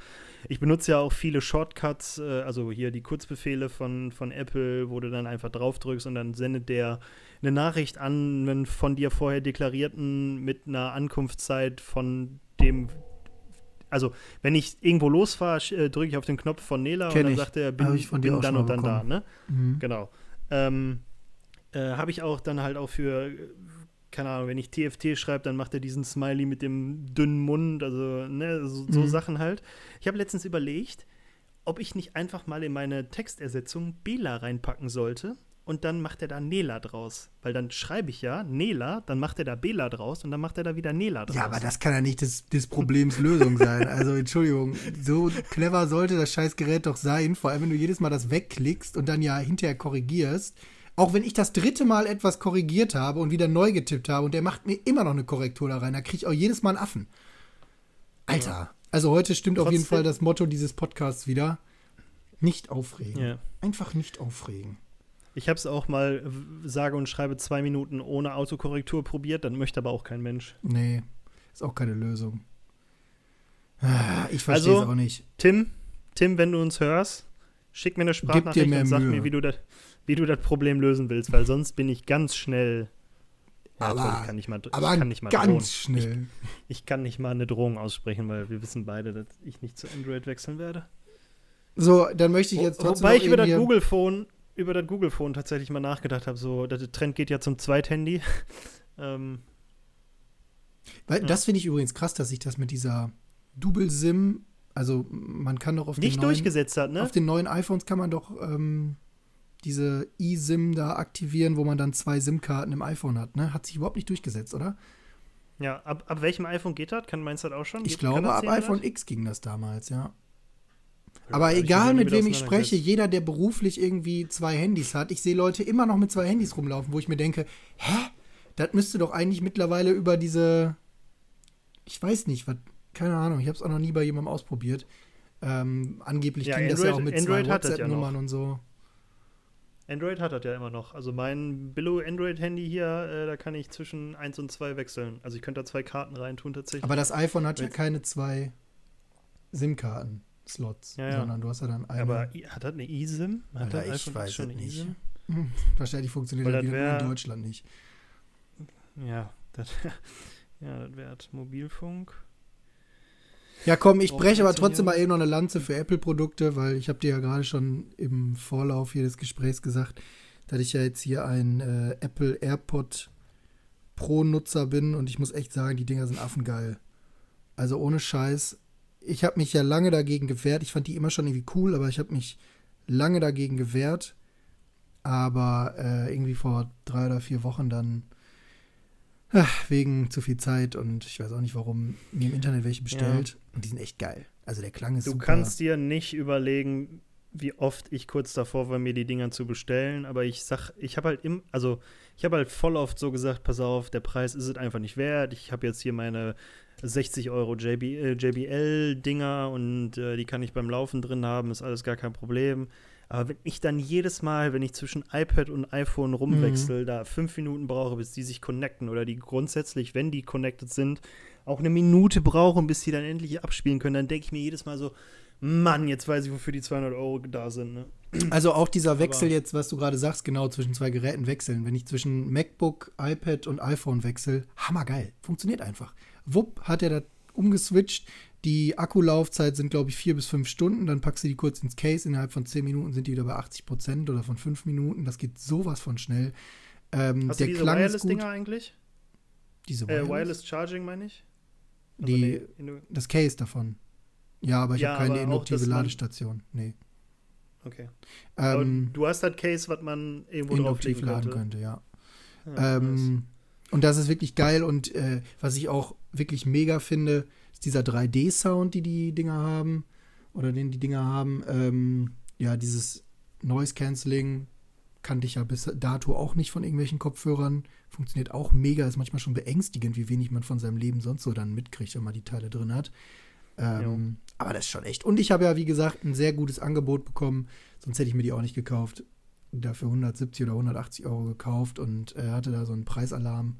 ich benutze ja auch viele Shortcuts, äh, also hier die Kurzbefehle von, von Apple, wo du dann einfach drauf drückst und dann sendet der eine Nachricht an, einen von dir vorher deklarierten mit einer Ankunftszeit von dem also wenn ich irgendwo losfahre, äh, drücke ich auf den Knopf von Nela Kenn und dann ich. sagt er, bin, bin dann und dann bekommen. da, ne? Mhm. Genau. Ähm, äh, Habe ich auch dann halt auch für, keine Ahnung, wenn ich TFT schreibe, dann macht er diesen Smiley mit dem dünnen Mund, also ne, so, so mhm. Sachen halt. Ich habe letztens überlegt, ob ich nicht einfach mal in meine Textersetzung Bela reinpacken sollte und dann macht er da Nela draus. Weil dann schreibe ich ja Nela, dann macht er da Bela draus und dann macht er da wieder Nela draus. Ja, aber das kann ja nicht des, des Problems Lösung sein. Also Entschuldigung, so clever sollte das Scheißgerät doch sein, vor allem wenn du jedes Mal das wegklickst und dann ja hinterher korrigierst. Auch wenn ich das dritte Mal etwas korrigiert habe und wieder neu getippt habe und der macht mir immer noch eine Korrektur da rein, da kriege ich auch jedes Mal einen Affen. Alter. Ja. Also heute stimmt Trotzdem. auf jeden Fall das Motto dieses Podcasts wieder. Nicht aufregen. Ja. Einfach nicht aufregen. Ich habe es auch mal, sage und schreibe zwei Minuten ohne Autokorrektur probiert, dann möchte aber auch kein Mensch. Nee, ist auch keine Lösung. Ah, ich verstehe es also, auch nicht. Tim, Tim, wenn du uns hörst, schick mir eine Sprachnachricht und sag Mühe. mir, wie du das wie du das Problem lösen willst, weil sonst bin ich ganz schnell. Ja, aber, ich kann nicht mal, aber kann nicht mal ganz drohen. schnell. Ich, ich, kann nicht mal eine Drohung aussprechen, weil wir wissen beide, dass ich nicht zu Android wechseln werde. So, dann möchte ich jetzt trotzdem. Wobei ich über das Google Phone, über das Google Phone tatsächlich mal nachgedacht habe. So, der Trend geht ja zum Zweithandy. ähm, weil, ja. Das finde ich übrigens krass, dass sich das mit dieser Double SIM, also man kann doch auf nicht den neuen, durchgesetzt hat, ne? Auf den neuen iPhones kann man doch ähm, diese eSIM da aktivieren, wo man dann zwei SIM-Karten im iPhone hat, ne? Hat sich überhaupt nicht durchgesetzt, oder? Ja, ab, ab welchem iPhone geht das? Kann meinst du das auch schon? Ich glaube, ab iPhone das? X ging das damals, ja. Aber egal, mit wem ich spreche, jeder, der beruflich irgendwie zwei Handys hat, ich sehe Leute immer noch mit zwei Handys rumlaufen, wo ich mir denke, hä? Das müsste doch eigentlich mittlerweile über diese, ich weiß nicht, was, keine Ahnung, ich habe es auch noch nie bei jemandem ausprobiert. Ähm, angeblich ja, ging das ja auch mit Android zwei WhatsApp-Nummern ja und so. Android hat das ja immer noch. Also mein Billo Android-Handy hier, äh, da kann ich zwischen 1 und 2 wechseln. Also ich könnte da zwei Karten reintun tatsächlich. Aber das iPhone hat ja keine zwei SIM-Karten-Slots, ja, ja. sondern du hast ja dann eine. Aber hat das eine eSIM? Hat das ich weiß schon eine eSIM? Hm, wahrscheinlich funktioniert das wär, in Deutschland nicht. Ja, das, ja, das wäre Mobilfunk. Ja, komm, ich breche aber trotzdem mal eben noch eine Lanze für Apple-Produkte, weil ich habe dir ja gerade schon im Vorlauf hier des Gesprächs gesagt, dass ich ja jetzt hier ein äh, Apple AirPod Pro-Nutzer bin und ich muss echt sagen, die Dinger sind affengeil. Also ohne Scheiß. Ich habe mich ja lange dagegen gewehrt. Ich fand die immer schon irgendwie cool, aber ich habe mich lange dagegen gewehrt. Aber äh, irgendwie vor drei oder vier Wochen dann Ach, wegen zu viel Zeit und ich weiß auch nicht, warum mir im Internet welche bestellt. Ja. Und die sind echt geil. Also der Klang ist Du super. kannst dir nicht überlegen, wie oft ich kurz davor war, mir die Dinger zu bestellen. Aber ich sag, ich habe halt im, also ich habe halt voll oft so gesagt, pass auf, der Preis ist es einfach nicht wert. Ich habe jetzt hier meine 60 Euro JB, äh, JBL-Dinger und äh, die kann ich beim Laufen drin haben, ist alles gar kein Problem. Aber wenn ich dann jedes Mal, wenn ich zwischen iPad und iPhone rumwechsel, mhm. da fünf Minuten brauche, bis die sich connecten oder die grundsätzlich, wenn die connected sind, auch eine Minute brauchen, bis die dann endlich abspielen können, dann denke ich mir jedes Mal so, Mann, jetzt weiß ich, wofür die 200 Euro da sind. Ne? Also auch dieser Wechsel Aber jetzt, was du gerade sagst, genau zwischen zwei Geräten wechseln. Wenn ich zwischen MacBook, iPad und iPhone wechsle, hammergeil. Funktioniert einfach. Wupp, hat er das umgeswitcht. Die Akkulaufzeit sind, glaube ich, vier bis fünf Stunden. Dann packst du die kurz ins Case. Innerhalb von zehn Minuten sind die wieder bei 80 Prozent oder von fünf Minuten. Das geht sowas von schnell. Ähm, Hast der du diese Wireless-Dinger eigentlich? Diese Wireless? Äh, Wireless Charging, meine ich? Also die, das Case davon. Ja, aber ich ja, habe keine induktive Ladestation. Nee. Okay. Ähm, du hast das Case, was man irgendwo induktiv laden könnte. könnte, ja. Ja, ähm, und das ist wirklich geil und äh, was ich auch wirklich mega finde, ist dieser 3D-Sound, die die Dinger haben oder den die Dinger haben. Ähm, ja, dieses Noise Cancelling kannte ich ja bis dato auch nicht von irgendwelchen Kopfhörern. Funktioniert auch mega, ist manchmal schon beängstigend, wie wenig man von seinem Leben sonst so dann mitkriegt, wenn man die Teile drin hat. Ähm, aber das ist schon echt. Und ich habe ja, wie gesagt, ein sehr gutes Angebot bekommen, sonst hätte ich mir die auch nicht gekauft. Dafür 170 oder 180 Euro gekauft und äh, hatte da so einen Preisalarm.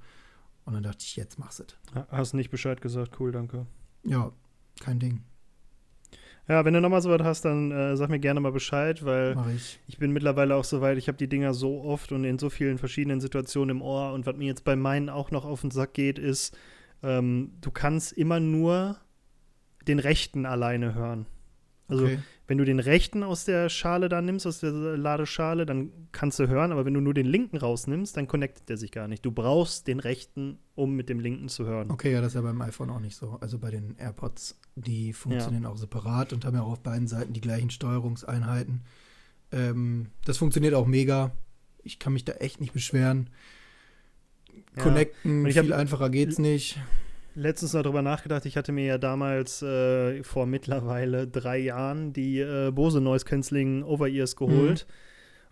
Und dann dachte ich, jetzt mach's es. Hast nicht Bescheid gesagt, cool, danke. Ja, kein Ding. Ja, wenn du nochmal so was hast, dann äh, sag mir gerne mal Bescheid, weil ich. ich bin mittlerweile auch so weit, ich habe die Dinger so oft und in so vielen verschiedenen Situationen im Ohr. Und was mir jetzt bei meinen auch noch auf den Sack geht, ist, ähm, du kannst immer nur den rechten alleine hören. Also Okay. Wenn du den rechten aus der Schale da nimmst, aus der Ladeschale, dann kannst du hören, aber wenn du nur den linken rausnimmst, dann connectet der sich gar nicht. Du brauchst den rechten, um mit dem linken zu hören. Okay, ja, das ist ja beim iPhone auch nicht so. Also bei den AirPods, die funktionieren auch separat und haben ja auch auf beiden Seiten die gleichen Steuerungseinheiten. Ähm, das funktioniert auch mega. Ich kann mich da echt nicht beschweren. Ja. Connecten, hab- viel einfacher geht's nicht. Letztens noch drüber nachgedacht, ich hatte mir ja damals äh, vor mittlerweile drei Jahren die äh, Bose Noise Cancelling Over-Ears geholt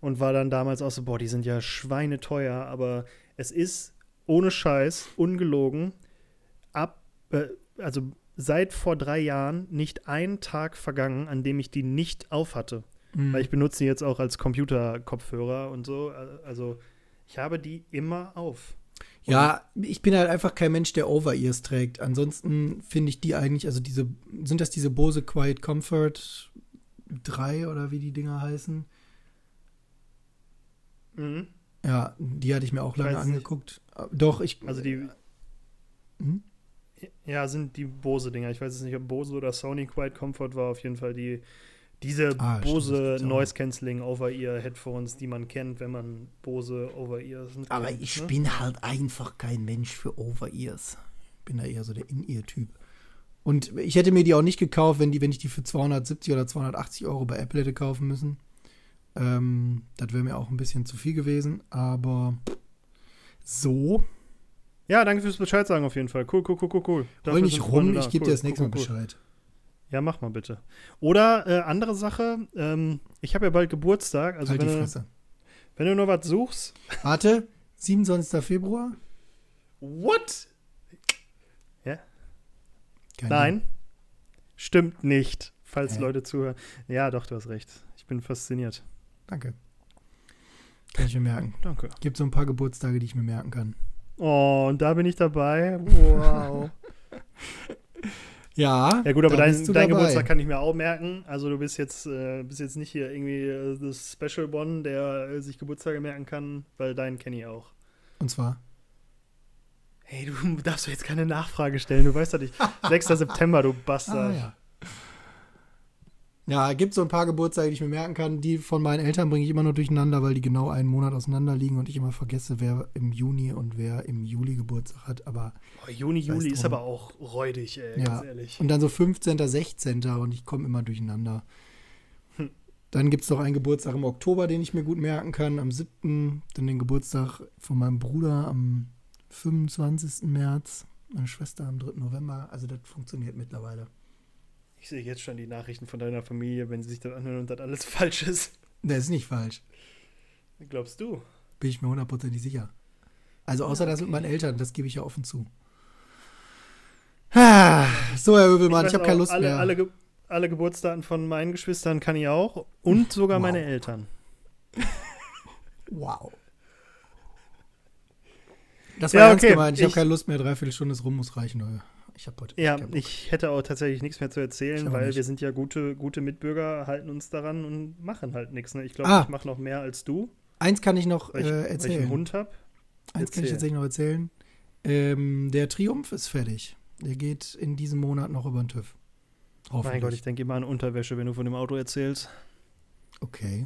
und war dann damals auch so, boah, die sind ja schweineteuer, aber es ist ohne Scheiß, ungelogen, ab, äh, also seit vor drei Jahren nicht ein Tag vergangen, an dem ich die nicht auf hatte. Mhm. Weil ich benutze die jetzt auch als Computerkopfhörer und so. Also ich habe die immer auf. Ja, ich bin halt einfach kein Mensch, der Over-Ears trägt. Ansonsten finde ich die eigentlich, also diese, sind das diese Bose Quiet Comfort 3 oder wie die Dinger heißen? Mhm. Ja, die hatte ich mir auch lange Weiß nicht. angeguckt. Doch, ich. Also die, Hm? Ja, sind die Bose-Dinger. Ich weiß jetzt nicht, ob Bose oder Sony Quiet Comfort war. Auf jeden Fall die, diese Ah, Bose. Noise Cancelling Over-Ear-Headphones, die man kennt, wenn man Bose Over-Ears kennt. Aber ich ne? bin halt einfach kein Mensch für Over-Ears. Bin da eher so der In-Ear-Typ. Und ich hätte mir die auch nicht gekauft, wenn, die, wenn ich die für 270 oder 280 Euro bei Apple hätte kaufen müssen. Ähm, das wäre mir auch ein bisschen zu viel gewesen. Aber so, Ja, danke fürs Bescheid sagen auf jeden Fall. Cool, cool, cool, cool, cool. roll Dafür nicht rum, ich gebe Cool, dir das nächste cool, Mal cool, cool. Bescheid. Ja, mach mal bitte. Oder äh, andere Sache, ähm, ich habe ja bald Geburtstag. Also halt wenn, die du, Fresse. wenn du noch was suchst. Warte, 27. Februar? What? Kein Nein. Stimmt nicht, falls Hä? Leute zuhören. Ja, doch, du hast recht. Ich bin fasziniert. Danke. Kann ich mir merken. Danke. Gibt so ein paar Geburtstage, die ich mir merken kann. Oh, und da bin ich dabei. Wow. Ja, Ja gut, aber dein, dein. Geburtstag kann ich mir auch merken. Also du bist jetzt, äh, bist jetzt nicht hier irgendwie äh, das Special One, der äh, sich Geburtstage merken kann, weil deinen kenne ich auch. Und zwar? Hey, du darfst doch jetzt keine Nachfrage stellen. Du weißt doch nicht. 6. September, du Bastard. Ah, ja. Ja, gibt so ein paar Geburtstage, die ich mir merken kann. Die von meinen Eltern bringe ich immer nur durcheinander, weil die genau einen Monat auseinander liegen und ich immer vergesse, wer im Juni und wer im Juli Geburtstag hat. Aber Oh, Juni, es Juli ist aber auch räudig, ey, Ja. ganz ehrlich. und dann so 15., 16. und ich komme immer durcheinander. Hm. Dann gibt es noch einen Geburtstag im Oktober, den ich mir gut merken kann. Am 7. Dann den Geburtstag von meinem Bruder am 25. März. Meine Schwester am 3. November. Also das funktioniert mittlerweile. Ich sehe jetzt schon die Nachrichten von deiner Familie, wenn sie sich das anhören und das alles falsch ist. Das ist nicht falsch. Glaubst du? Bin ich mir hundertprozentig sicher. Also außer das mit okay. meinen Eltern, das gebe ich ja offen zu. Ah, So, Herr Öbelmann, ich, weiß habe keine Lust alle, mehr. Alle, Ge alle Geburtsdaten von meinen Geschwistern kann ich auch und sogar Wow. meine Eltern. Wow. Das war Ja, ernst okay, gemeint. Ich habe ich- keine Lust mehr. Dreiviertel Stunde ist rum, muss reichen. Leute. Ich habe heute Ja, ich hätte auch tatsächlich nichts mehr zu erzählen, weil nicht. wir sind ja gute, gute Mitbürger, halten uns daran und machen halt nichts. Ne? Ich glaube, Ah. ich mache noch mehr als du, Eins kann ich noch weil ich, äh, weil ich erzählen. einen Hund habe. Eins kann ich tatsächlich noch erzählen. Ähm, der Triumph ist fertig. Der geht in diesem Monat noch über den TÜV. Hoffentlich. Mein Gott, ich denke immer an Unterwäsche, wenn du von dem Auto erzählst. okay.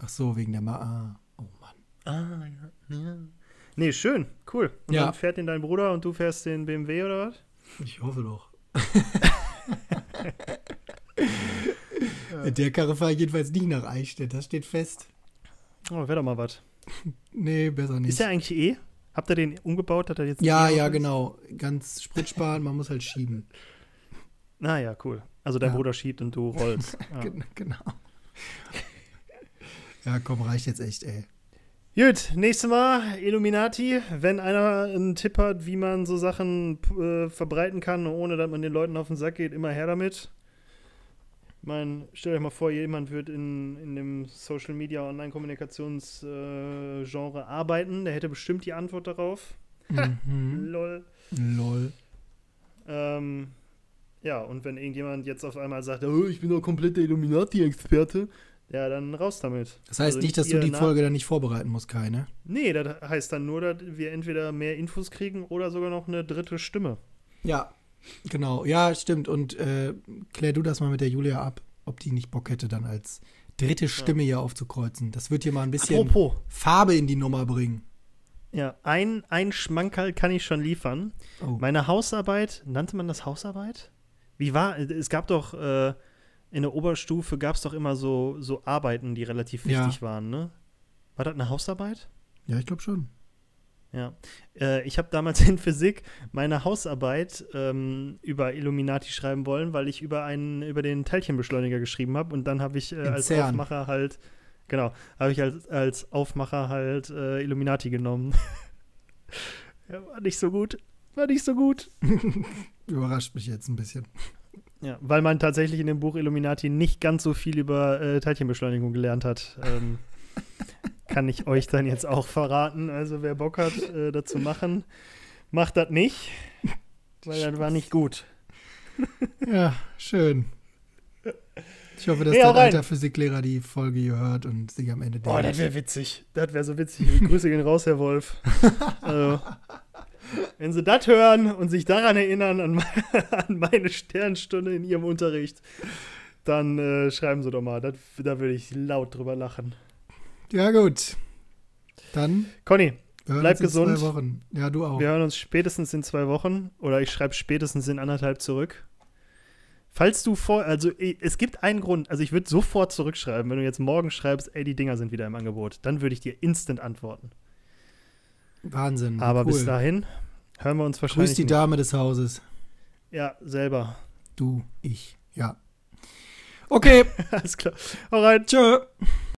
Ach so, wegen der Ma. Ah. Oh Mann. Ah, ja. ja. Nee, schön, cool. Und Ja. dann fährt den dein Bruder und du fährst den BMW oder was? Ich hoffe doch. Mit der Karre fahre ich jedenfalls nicht nach Eichstätt, das steht fest. Oh, wäre doch mal was. Nee, besser nicht. Ist der eigentlich eh? Habt ihr den umgebaut? Hat er jetzt ja, E-Auto ja, ist? genau. Ganz spritsparend, man muss halt schieben. Na ja, cool. Also dein Ja. Bruder schiebt und du rollst. Ja. Gen- Genau. Ja, komm, reicht jetzt echt, ey. Gut, nächstes Mal Illuminati. Wenn einer einen Tipp hat, wie man so Sachen äh, verbreiten kann, ohne dass man den Leuten auf den Sack geht, immer her damit. Ich meine, stellt euch mal vor, jemand wird in, in dem Social Media Online-Kommunikationsgenre äh, Genre arbeiten. Der hätte bestimmt die Antwort darauf. Mhm. Lol. Lol. Ähm, ja, und wenn irgendjemand jetzt auf einmal sagt, oh, ich bin doch komplett der Illuminati-Experte, ja, dann raus damit. Das heißt Also nicht, dass du die Folge dann nicht vorbereiten musst, keine. Nee, das heißt dann nur, dass wir entweder mehr Infos kriegen oder sogar noch eine dritte Stimme. Ja, genau. Ja, stimmt. Und äh, klär du das mal mit der Julia ab, ob die nicht Bock hätte, dann als dritte Stimme hier aufzukreuzen. Das wird hier mal ein bisschen Apropos, Farbe in die Nummer bringen. ja, ein, ein Schmankerl kann ich schon liefern. Oh. Meine Hausarbeit, nannte man das Hausarbeit? Wie war, es gab doch, äh, in der Oberstufe gab es doch immer so, so Arbeiten, die relativ Ja. wichtig waren, ne? War das eine Hausarbeit? Ja, ich glaube schon. Ja. Äh, ich habe damals in Physik meine Hausarbeit ähm, über Illuminati schreiben wollen, weil ich über einen, über den Teilchenbeschleuniger geschrieben habe und dann habe ich äh, als CERN. Aufmacher halt, genau, habe ich als, als Aufmacher halt äh, Illuminati genommen. ja, war nicht so gut. War nicht so gut. Überrascht mich jetzt ein bisschen. Ja, weil man tatsächlich in dem Buch Illuminati nicht ganz so viel über äh, Teilchenbeschleunigung gelernt hat. Ähm, kann ich euch dann jetzt auch verraten. Also wer Bock hat, äh, dazu machen, macht das nicht, weil das war nicht gut. Ja, schön. Ich hoffe, dass hau rein. alter Physiklehrer die Folge hier hört und sich am Ende Oh, das denkt. wäre witzig. Das wäre so witzig. Grüße gehen raus, Herr Wolf. Also, wenn Sie das hören und sich daran erinnern, an, an meine Sternstunde in Ihrem Unterricht, dann äh, schreiben Sie doch mal. Das, da würde ich laut drüber lachen. Ja, gut. Dann Conny, Bleib uns in gesund. zwei Wochen. Ja, du auch. Wir hören uns spätestens in zwei Wochen oder ich schreibe spätestens in anderthalb zurück. Falls du vor, also es gibt einen Grund, also ich würde sofort zurückschreiben, wenn du jetzt morgen schreibst, ey, die Dinger sind wieder im Angebot, dann würde ich dir instant antworten. Wahnsinn. Aber cool. bis dahin hören wir uns wahrscheinlich. Grüß die nicht. Dame des Hauses. Ja, selber. Du, ich. Ja. Okay. Alles klar. Alright. Tschö.